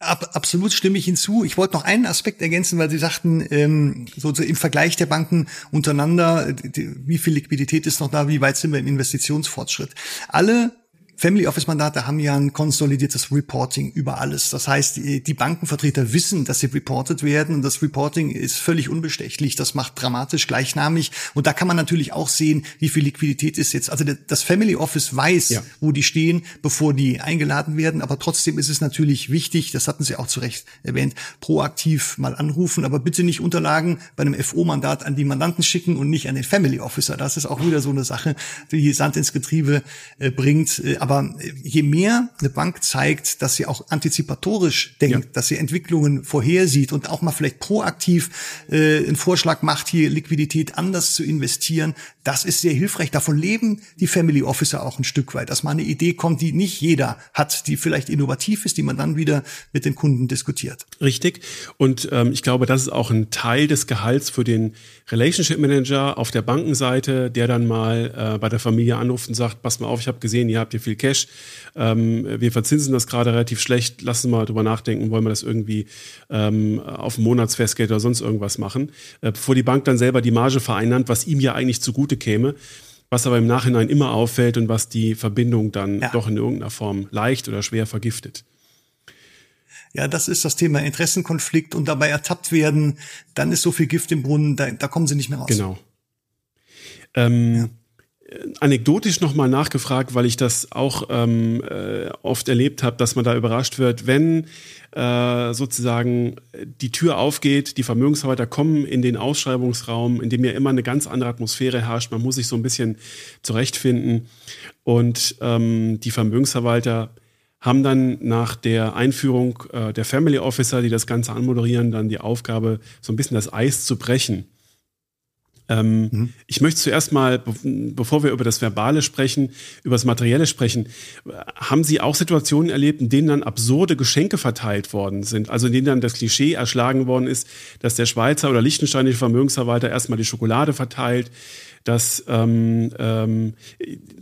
Ab, absolut stimme ich hinzu. Ich wollte noch einen Aspekt ergänzen, weil Sie sagten, ähm, so, so im Vergleich der Banken untereinander, die, wie viel Liquidität ist noch da, wie weit sind wir im Investitionsfortschritt. Alle Family Office Mandate haben ja ein konsolidiertes Reporting über alles. Das heißt, die, Bankenvertreter wissen, dass sie reported werden und das Reporting ist völlig unbestechlich. Das macht dramatisch gleichnamig und da kann man natürlich auch sehen, wie viel Liquidität ist jetzt. Also das Family Office weiß, ja. wo die stehen, bevor die eingeladen werden. Aber trotzdem ist es natürlich wichtig, das hatten Sie auch zu Recht erwähnt, proaktiv mal anrufen, aber bitte nicht Unterlagen bei einem FO-Mandat an die Mandanten schicken und nicht an den Family Officer. Das ist auch wieder so eine Sache, die Sand ins Getriebe äh, bringt aber je mehr eine Bank zeigt, dass sie auch antizipatorisch denkt, ja. dass sie Entwicklungen vorhersieht und auch mal vielleicht proaktiv äh, einen Vorschlag macht, hier Liquidität anders zu investieren, das ist sehr hilfreich. Davon leben die Family Officer auch ein Stück weit, dass mal eine Idee kommt, die nicht jeder hat, die vielleicht innovativ ist, die man dann wieder mit den Kunden diskutiert. Richtig. Und ähm, ich glaube, das ist auch ein Teil des Gehalts für den Relationship Manager auf der Bankenseite, der dann mal äh, bei der Familie anruft und sagt, pass mal auf, ich habe gesehen, ihr habt hier viel Cash. Ähm, wir verzinsen das gerade relativ schlecht. Lassen wir mal drüber nachdenken, wollen wir das irgendwie ähm, auf Monatsfestgeld oder sonst irgendwas machen, äh, bevor die Bank dann selber die Marge vereinnahmt, was ihm ja eigentlich zugute käme was aber im Nachhinein immer auffällt und was die Verbindung dann ja. doch in irgendeiner Form leicht oder schwer vergiftet. Ja, das ist das Thema Interessenkonflikt und dabei ertappt werden, dann ist so viel Gift im Brunnen, da, da kommen sie nicht mehr raus. Genau. Ähm, ja anekdotisch nochmal nachgefragt, weil ich das auch ähm, äh, oft erlebt habe, dass man da überrascht wird, wenn äh, sozusagen die Tür aufgeht, die Vermögensverwalter kommen in den Ausschreibungsraum, in dem ja immer eine ganz andere Atmosphäre herrscht. Man muss sich so ein bisschen zurechtfinden. Und ähm, die Vermögensverwalter haben dann nach der Einführung äh, der Family Officer, die das Ganze anmoderieren, dann die Aufgabe, so ein bisschen das Eis zu brechen. Ähm, mhm. Ich möchte zuerst mal, bevor wir über das Verbale sprechen, über das Materielle sprechen. Haben Sie auch Situationen erlebt, in denen dann absurde Geschenke verteilt worden sind? Also in denen dann das Klischee erschlagen worden ist, dass der Schweizer oder liechtensteinische Vermögensverwalter erstmal die Schokolade verteilt, dass ähm, ähm,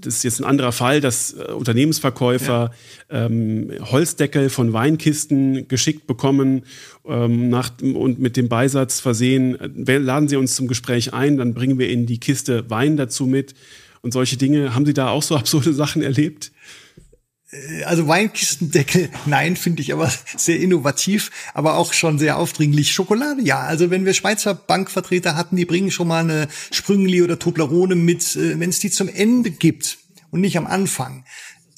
das ist jetzt ein anderer Fall, dass äh, Unternehmensverkäufer ja. ähm, Holzdeckel von Weinkisten geschickt bekommen ähm, nach, und mit dem Beisatz versehen, äh, laden Sie uns zum Gespräch ein, dann bringen wir Ihnen die Kiste Wein dazu mit und solche Dinge. Haben Sie da auch so <laughs> absurde Sachen erlebt? Äh, also Weinkistendeckel, <laughs> nein, finde ich aber sehr innovativ, aber auch schon sehr aufdringlich. Schokolade, ja. Also wenn wir Schweizer Bankvertreter hatten, die bringen schon mal eine Sprüngli oder Toblerone mit, äh, wenn es die zum Ende gibt und nicht am Anfang,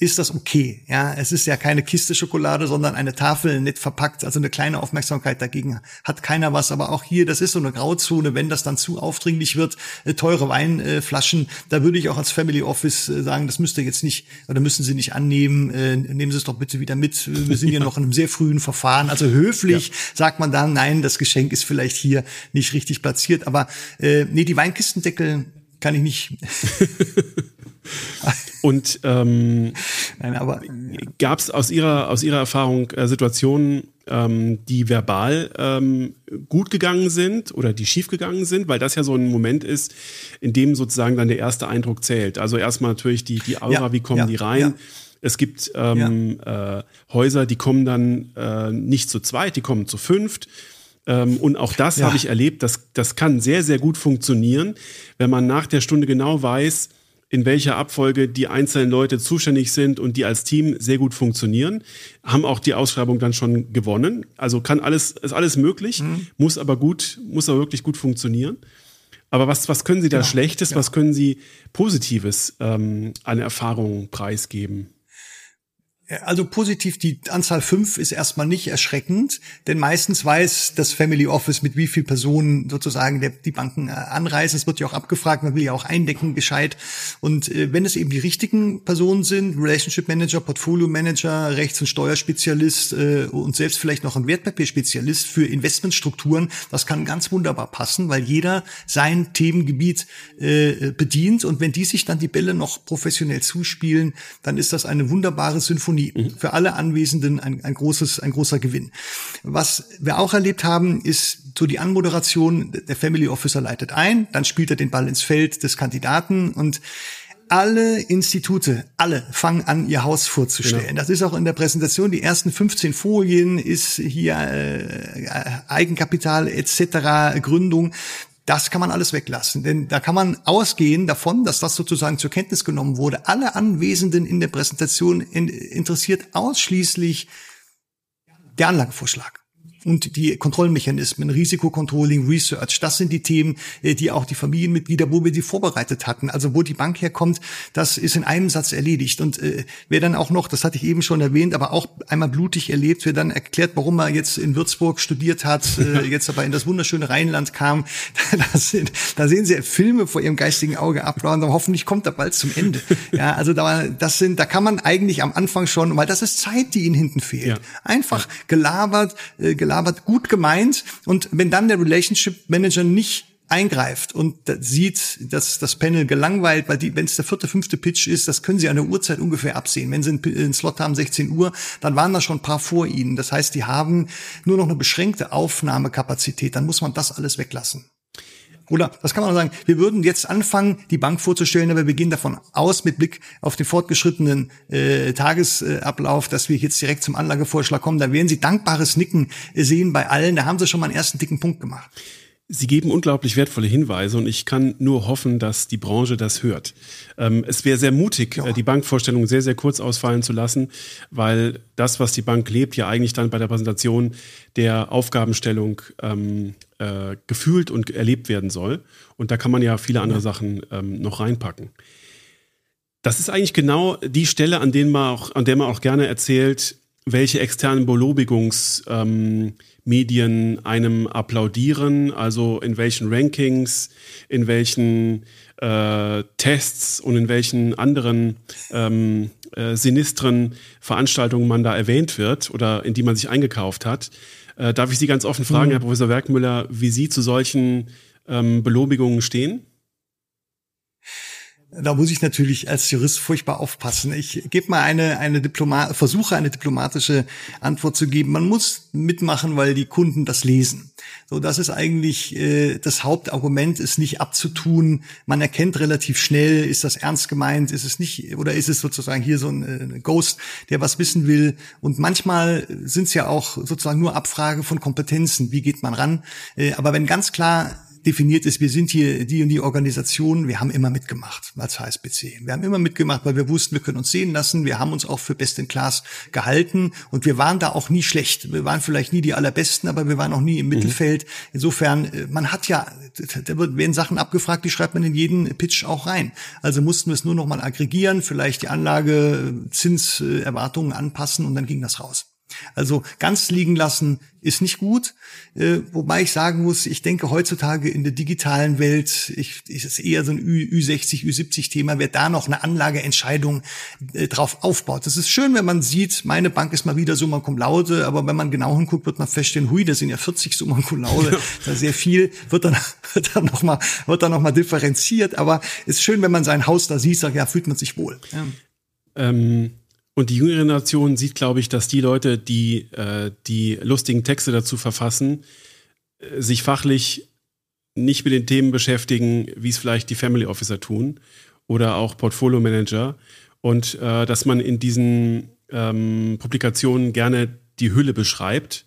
ist das okay. Ja, es ist ja keine Kiste Schokolade, sondern eine Tafel nett verpackt. Also eine kleine Aufmerksamkeit dagegen hat keiner was. Aber auch hier, das ist so eine Grauzone. Wenn das dann zu aufdringlich wird, äh, teure Weinflaschen, da würde ich auch als Family Office äh, sagen, das müsst ihr jetzt nicht oder müssen Sie nicht annehmen. Äh, nehmen Sie es doch bitte wieder mit. Wir sind ja <laughs> noch in einem sehr frühen Verfahren. Also höflich ja. sagt man dann, nein, das Geschenk ist vielleicht hier nicht richtig platziert. Aber äh, nee, die Weinkistendeckel kann ich nicht. <laughs> Und ähm, gab es aus Ihrer, aus Ihrer Erfahrung äh, Situationen, ähm, die verbal ähm, gut gegangen sind oder die schief gegangen sind, weil das ja so ein Moment ist, in dem sozusagen dann der erste Eindruck zählt. Also erstmal natürlich die, die Aura, ja, wie kommen ja, die rein? Ja. Es gibt ähm, äh, Häuser, die kommen dann äh, nicht zu zweit, die kommen zu fünft. Ähm, und auch das habe ich erlebt, das, das kann sehr, sehr gut funktionieren, wenn man nach der Stunde genau weiß, in welcher Abfolge die einzelnen Leute zuständig sind und die als Team sehr gut funktionieren, haben auch die Ausschreibung dann schon gewonnen. Also kann alles, ist alles möglich, mhm. muss aber gut, muss aber wirklich gut funktionieren. Aber was, was können Sie da ja, Schlechtes, ja. was können Sie Positives ähm, an Erfahrungen preisgeben? Also positiv, die Anzahl fünf ist erstmal nicht erschreckend, denn meistens weiß das Family Office, mit wie viel Personen sozusagen der, die Banken äh, anreisen. Es wird ja auch abgefragt, man will ja auch eindecken gescheit. Und äh, wenn es eben die richtigen Personen sind, Relationship Manager, Portfolio Manager, Rechts- und Steuerspezialist äh, und selbst vielleicht noch ein Wertpapierspezialist für Investmentstrukturen, das kann ganz wunderbar passen, weil jeder sein Themengebiet äh, bedient. Und wenn die sich dann die Bälle noch professionell zuspielen, dann ist das eine wunderbare Symphonie Symphonie. Mhm. Für alle Anwesenden ein, ein großes, ein großer Gewinn. Was wir auch erlebt haben, ist so die Anmoderation. Der Family Officer leitet ein, dann spielt er den Ball ins Feld des Kandidaten und alle Institute, alle fangen an, ihr Haus vorzustellen. Genau. Das ist auch in der Präsentation. Die ersten 15 Folien ist hier äh, Eigenkapital etc. Gründung. Das kann man alles weglassen, denn da kann man ausgehen davon, dass das sozusagen zur Kenntnis genommen wurde. Alle Anwesenden in der Präsentation interessiert ausschließlich der Anlagevorschlag und die Kontrollmechanismen, Risikocontrolling, Research, das sind die Themen, äh, die auch die Familienmitglieder, wo wir die vorbereitet hatten. Also wo die Bank herkommt, das ist in einem Satz erledigt. Und äh, wer dann auch noch, das hatte ich eben schon erwähnt, aber auch einmal blutig erlebt, wer dann erklärt, warum er jetzt in Würzburg studiert hat, äh, jetzt aber in das wunderschöne Rheinland kam, <laughs> da, sind, da sehen sie Filme vor ihrem geistigen Auge ab und hoffentlich kommt er bald zum Ende. <laughs> Ja, also da, das sind, da kann man eigentlich am Anfang schon, weil das ist Zeit, die ihnen hinten fehlt. Ja. Einfach gelabert, äh, gelabert gelabert, gut gemeint. Und wenn dann der Relationship Manager nicht eingreift und sieht, dass das Panel gelangweilt, weil wenn es der vierte, fünfte Pitch ist, das können Sie an der Uhrzeit ungefähr absehen. Wenn Sie einen Slot haben, 16 Uhr, dann waren da schon ein paar vor Ihnen. Das heißt, die haben nur noch eine beschränkte Aufnahmekapazität. Dann muss man das alles weglassen. Oder das kann man auch sagen, wir würden jetzt anfangen, die Bank vorzustellen, aber wir gehen davon aus, mit Blick auf den fortgeschrittenen äh, Tagesablauf, dass wir jetzt direkt zum Anlagevorschlag kommen. Da werden Sie dankbares Nicken sehen bei allen. Da haben Sie schon mal einen ersten dicken Punkt gemacht. Sie geben unglaublich wertvolle Hinweise und ich kann nur hoffen, dass die Branche das hört. Ähm, es wäre sehr mutig, ja. Äh, die Bankvorstellung sehr, sehr kurz ausfallen zu lassen, weil das, was die Bank lebt, ja eigentlich dann bei der Präsentation der Aufgabenstellung ähm, äh, gefühlt und erlebt werden soll. Und da kann man ja viele andere. Sachen ähm, noch reinpacken. Das ist eigentlich genau die Stelle, an, denen man auch, an der man auch gerne erzählt, welche externen Belobigungsmedien ähm, einem applaudieren, also in welchen Rankings, in welchen äh, Tests und in welchen anderen ähm, äh, sinistren Veranstaltungen man da erwähnt wird oder in die man sich eingekauft hat. Äh, darf ich Sie ganz offen fragen, mhm. Herr Professor Werkmüller, wie Sie zu solchen ähm, Belobigungen stehen? Da muss ich natürlich als Jurist furchtbar aufpassen. Ich gebe mal eine, eine Diploma versuche eine diplomatische Antwort zu geben. Man muss mitmachen, weil die Kunden das lesen. So, das ist eigentlich äh, das Hauptargument, ist nicht abzutun. Man erkennt relativ schnell, ist das ernst gemeint, ist es nicht, oder ist es sozusagen hier so ein äh, Ghost, der was wissen will. Und manchmal sind es ja auch sozusagen nur Abfrage von Kompetenzen. Wie geht man ran? Äh, aber wenn ganz klar definiert ist, wir sind hier die und die Organisation, wir haben immer mitgemacht als HSBC. Wir haben immer mitgemacht, weil wir wussten, wir können uns sehen lassen. Wir haben uns auch für Best in Class gehalten und wir waren da auch nie schlecht. Wir waren vielleicht nie die allerbesten, aber wir waren auch nie im mhm. Mittelfeld. Insofern, äh, man hat ja, da werden Sachen abgefragt, die schreibt man in jeden Pitch auch rein. Also mussten wir es nur noch mal aggregieren, vielleicht die Anlage, Zinserwartungen anpassen und dann ging das raus. Also ganz liegen lassen ist nicht gut, äh, wobei ich sagen muss, ich denke heutzutage in der digitalen Welt, ich, ist es eher so ein Ü, 60 Ü70-Thema, wer da noch eine Anlageentscheidung äh, drauf aufbaut. Das ist schön, wenn man sieht, meine Bank ist mal wieder Summa Cum Laude, aber wenn man genau hinguckt, wird man feststellen, hui, das sind ja 40 Summa Cum Laude, da sehr viel, wird dann, <laughs> wird dann nochmal, wird dann noch mal differenziert, aber ist schön, wenn man sein Haus da sieht, sagt, ja, fühlt man sich wohl. Ja. Ähm und die jüngere Generation sieht, glaube ich, dass die Leute, die äh, die lustigen Texte dazu verfassen, äh, sich fachlich nicht mit den Themen beschäftigen, wie es vielleicht die Family Officer tun oder auch Portfolio Manager. Und äh, dass man in diesen ähm, Publikationen gerne die Hülle beschreibt,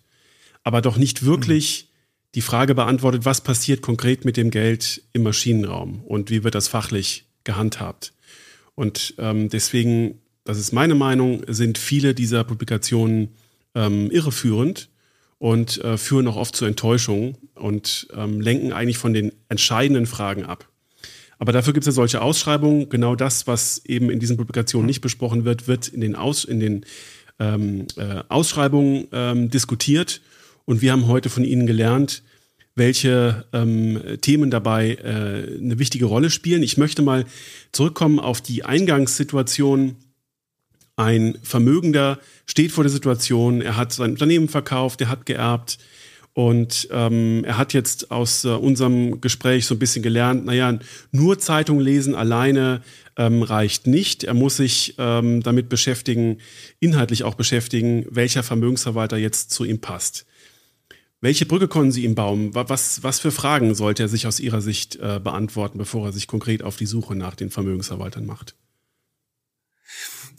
aber doch nicht wirklich mhm. die Frage beantwortet, was passiert konkret mit dem Geld im Maschinenraum und wie wird das fachlich gehandhabt. Und ähm, deswegen das ist meine Meinung, sind viele dieser Publikationen ähm, irreführend und äh, führen auch oft zu Enttäuschungen und ähm, lenken eigentlich von den entscheidenden Fragen ab. Aber dafür gibt es ja solche Ausschreibungen. Genau das, was eben in diesen Publikationen nicht besprochen wird, wird in den, Aus, in den ähm, äh, Ausschreibungen ähm, diskutiert. Und wir haben heute von Ihnen gelernt, welche ähm, Themen dabei äh, eine wichtige Rolle spielen. Ich möchte mal zurückkommen auf die Eingangssituation ein Vermögender steht vor der Situation, er hat sein Unternehmen verkauft, er hat geerbt und ähm, er hat jetzt aus äh, unserem Gespräch so ein bisschen gelernt, naja, nur Zeitung lesen alleine ähm, reicht nicht. Er muss sich ähm, damit beschäftigen, inhaltlich auch beschäftigen, welcher Vermögensverwalter jetzt zu ihm passt. Welche Brücke konnten Sie ihm bauen? Was, was für Fragen sollte er sich aus Ihrer Sicht äh, beantworten, bevor er sich konkret auf die Suche nach den Vermögensverwaltern macht?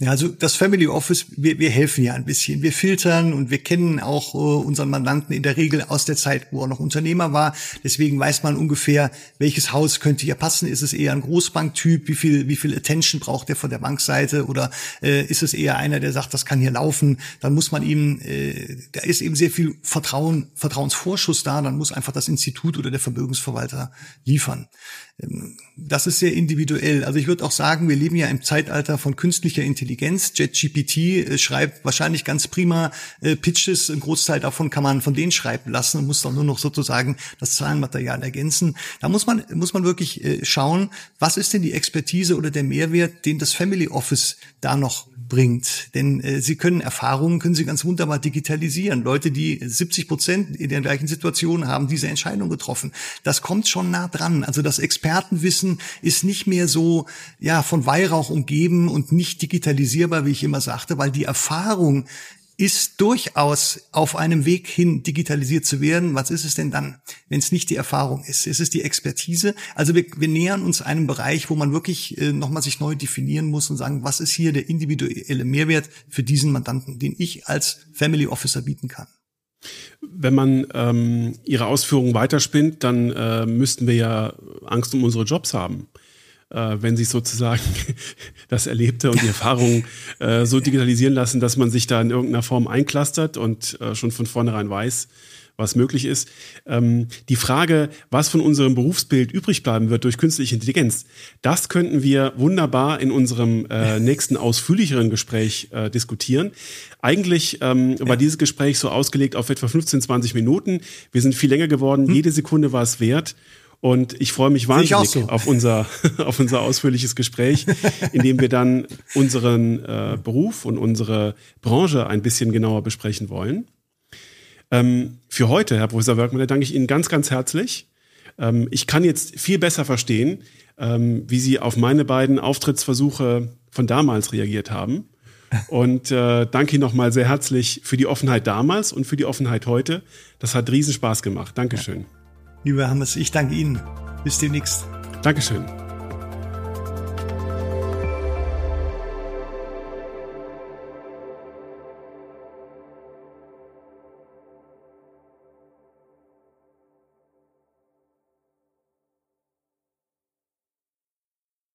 Ja, also das Family Office, wir, wir helfen ja ein bisschen. Wir filtern und wir kennen auch äh, unseren Mandanten in der Regel aus der Zeit, wo er noch Unternehmer war. Deswegen weiß man ungefähr, welches Haus könnte hier passen. Ist es eher ein Großbanktyp? Wie viel, wie viel Attention braucht er von der Bankseite? Oder äh, ist es eher einer, der sagt, das kann hier laufen? Dann muss man ihm, äh, da ist eben sehr viel Vertrauen, Vertrauensvorschuss da. Dann muss einfach das Institut oder der Vermögensverwalter liefern. Das ist sehr individuell. Also ich würde auch sagen, wir leben ja im Zeitalter von künstlicher Intelligenz. JetGPT äh, schreibt wahrscheinlich ganz prima äh, Pitches. Ein Großteil davon kann man von denen schreiben lassen und muss dann nur noch sozusagen das Zahlenmaterial ergänzen. Da muss man, muss man wirklich äh, schauen, was ist denn die Expertise oder der Mehrwert, den das Family Office da noch bringt. Denn äh, sie können Erfahrungen, können sie ganz wunderbar digitalisieren. Leute, die 70 Prozent in der gleichen Situation haben diese Entscheidung getroffen. Das kommt schon nah dran. Also das Expertenwissen ist nicht mehr so ja von Weihrauch umgeben und nicht digitalisierbar, wie ich immer sagte, weil die Erfahrung ist durchaus auf einem Weg hin, digitalisiert zu werden. Was ist es denn dann, wenn es nicht die Erfahrung ist? Ist es die Expertise? Also wir, wir nähern uns einem Bereich, wo man wirklich äh, nochmal sich neu definieren muss und sagen, was ist hier der individuelle Mehrwert für diesen Mandanten, den ich als Family Officer bieten kann. Wenn man ähm, Ihre Ausführungen weiterspinnt, dann äh, müssten wir ja Angst um unsere Jobs haben. Äh, wenn sich sozusagen <laughs> das Erlebte und die <laughs> Erfahrungen äh, so digitalisieren lassen, dass man sich da in irgendeiner Form einklastert und äh, schon von vornherein weiß, was möglich ist. Ähm, die Frage, was von unserem Berufsbild übrig bleiben wird durch künstliche Intelligenz, das könnten wir wunderbar in unserem äh, nächsten ausführlicheren Gespräch äh, diskutieren. Eigentlich ähm, war dieses Gespräch so ausgelegt auf etwa 15, 20 Minuten. Wir sind viel länger geworden. Hm. Jede Sekunde war es wert. Und ich freue mich wahnsinnig so. auf, unser, <laughs> auf unser ausführliches Gespräch, in dem wir dann unseren äh, Beruf und unsere Branche ein bisschen genauer besprechen wollen. Ähm, für heute, Herr Professor Workmann, danke ich Ihnen ganz, ganz herzlich. Ähm, ich kann jetzt viel besser verstehen, ähm, wie Sie auf meine beiden Auftrittsversuche von damals reagiert haben. Und äh, danke Ihnen nochmal sehr herzlich für die Offenheit damals und für die Offenheit heute. Das hat riesen Spaß gemacht. Dankeschön. Ja. Lieber Hammes, ich danke Ihnen. Bis demnächst. Dankeschön.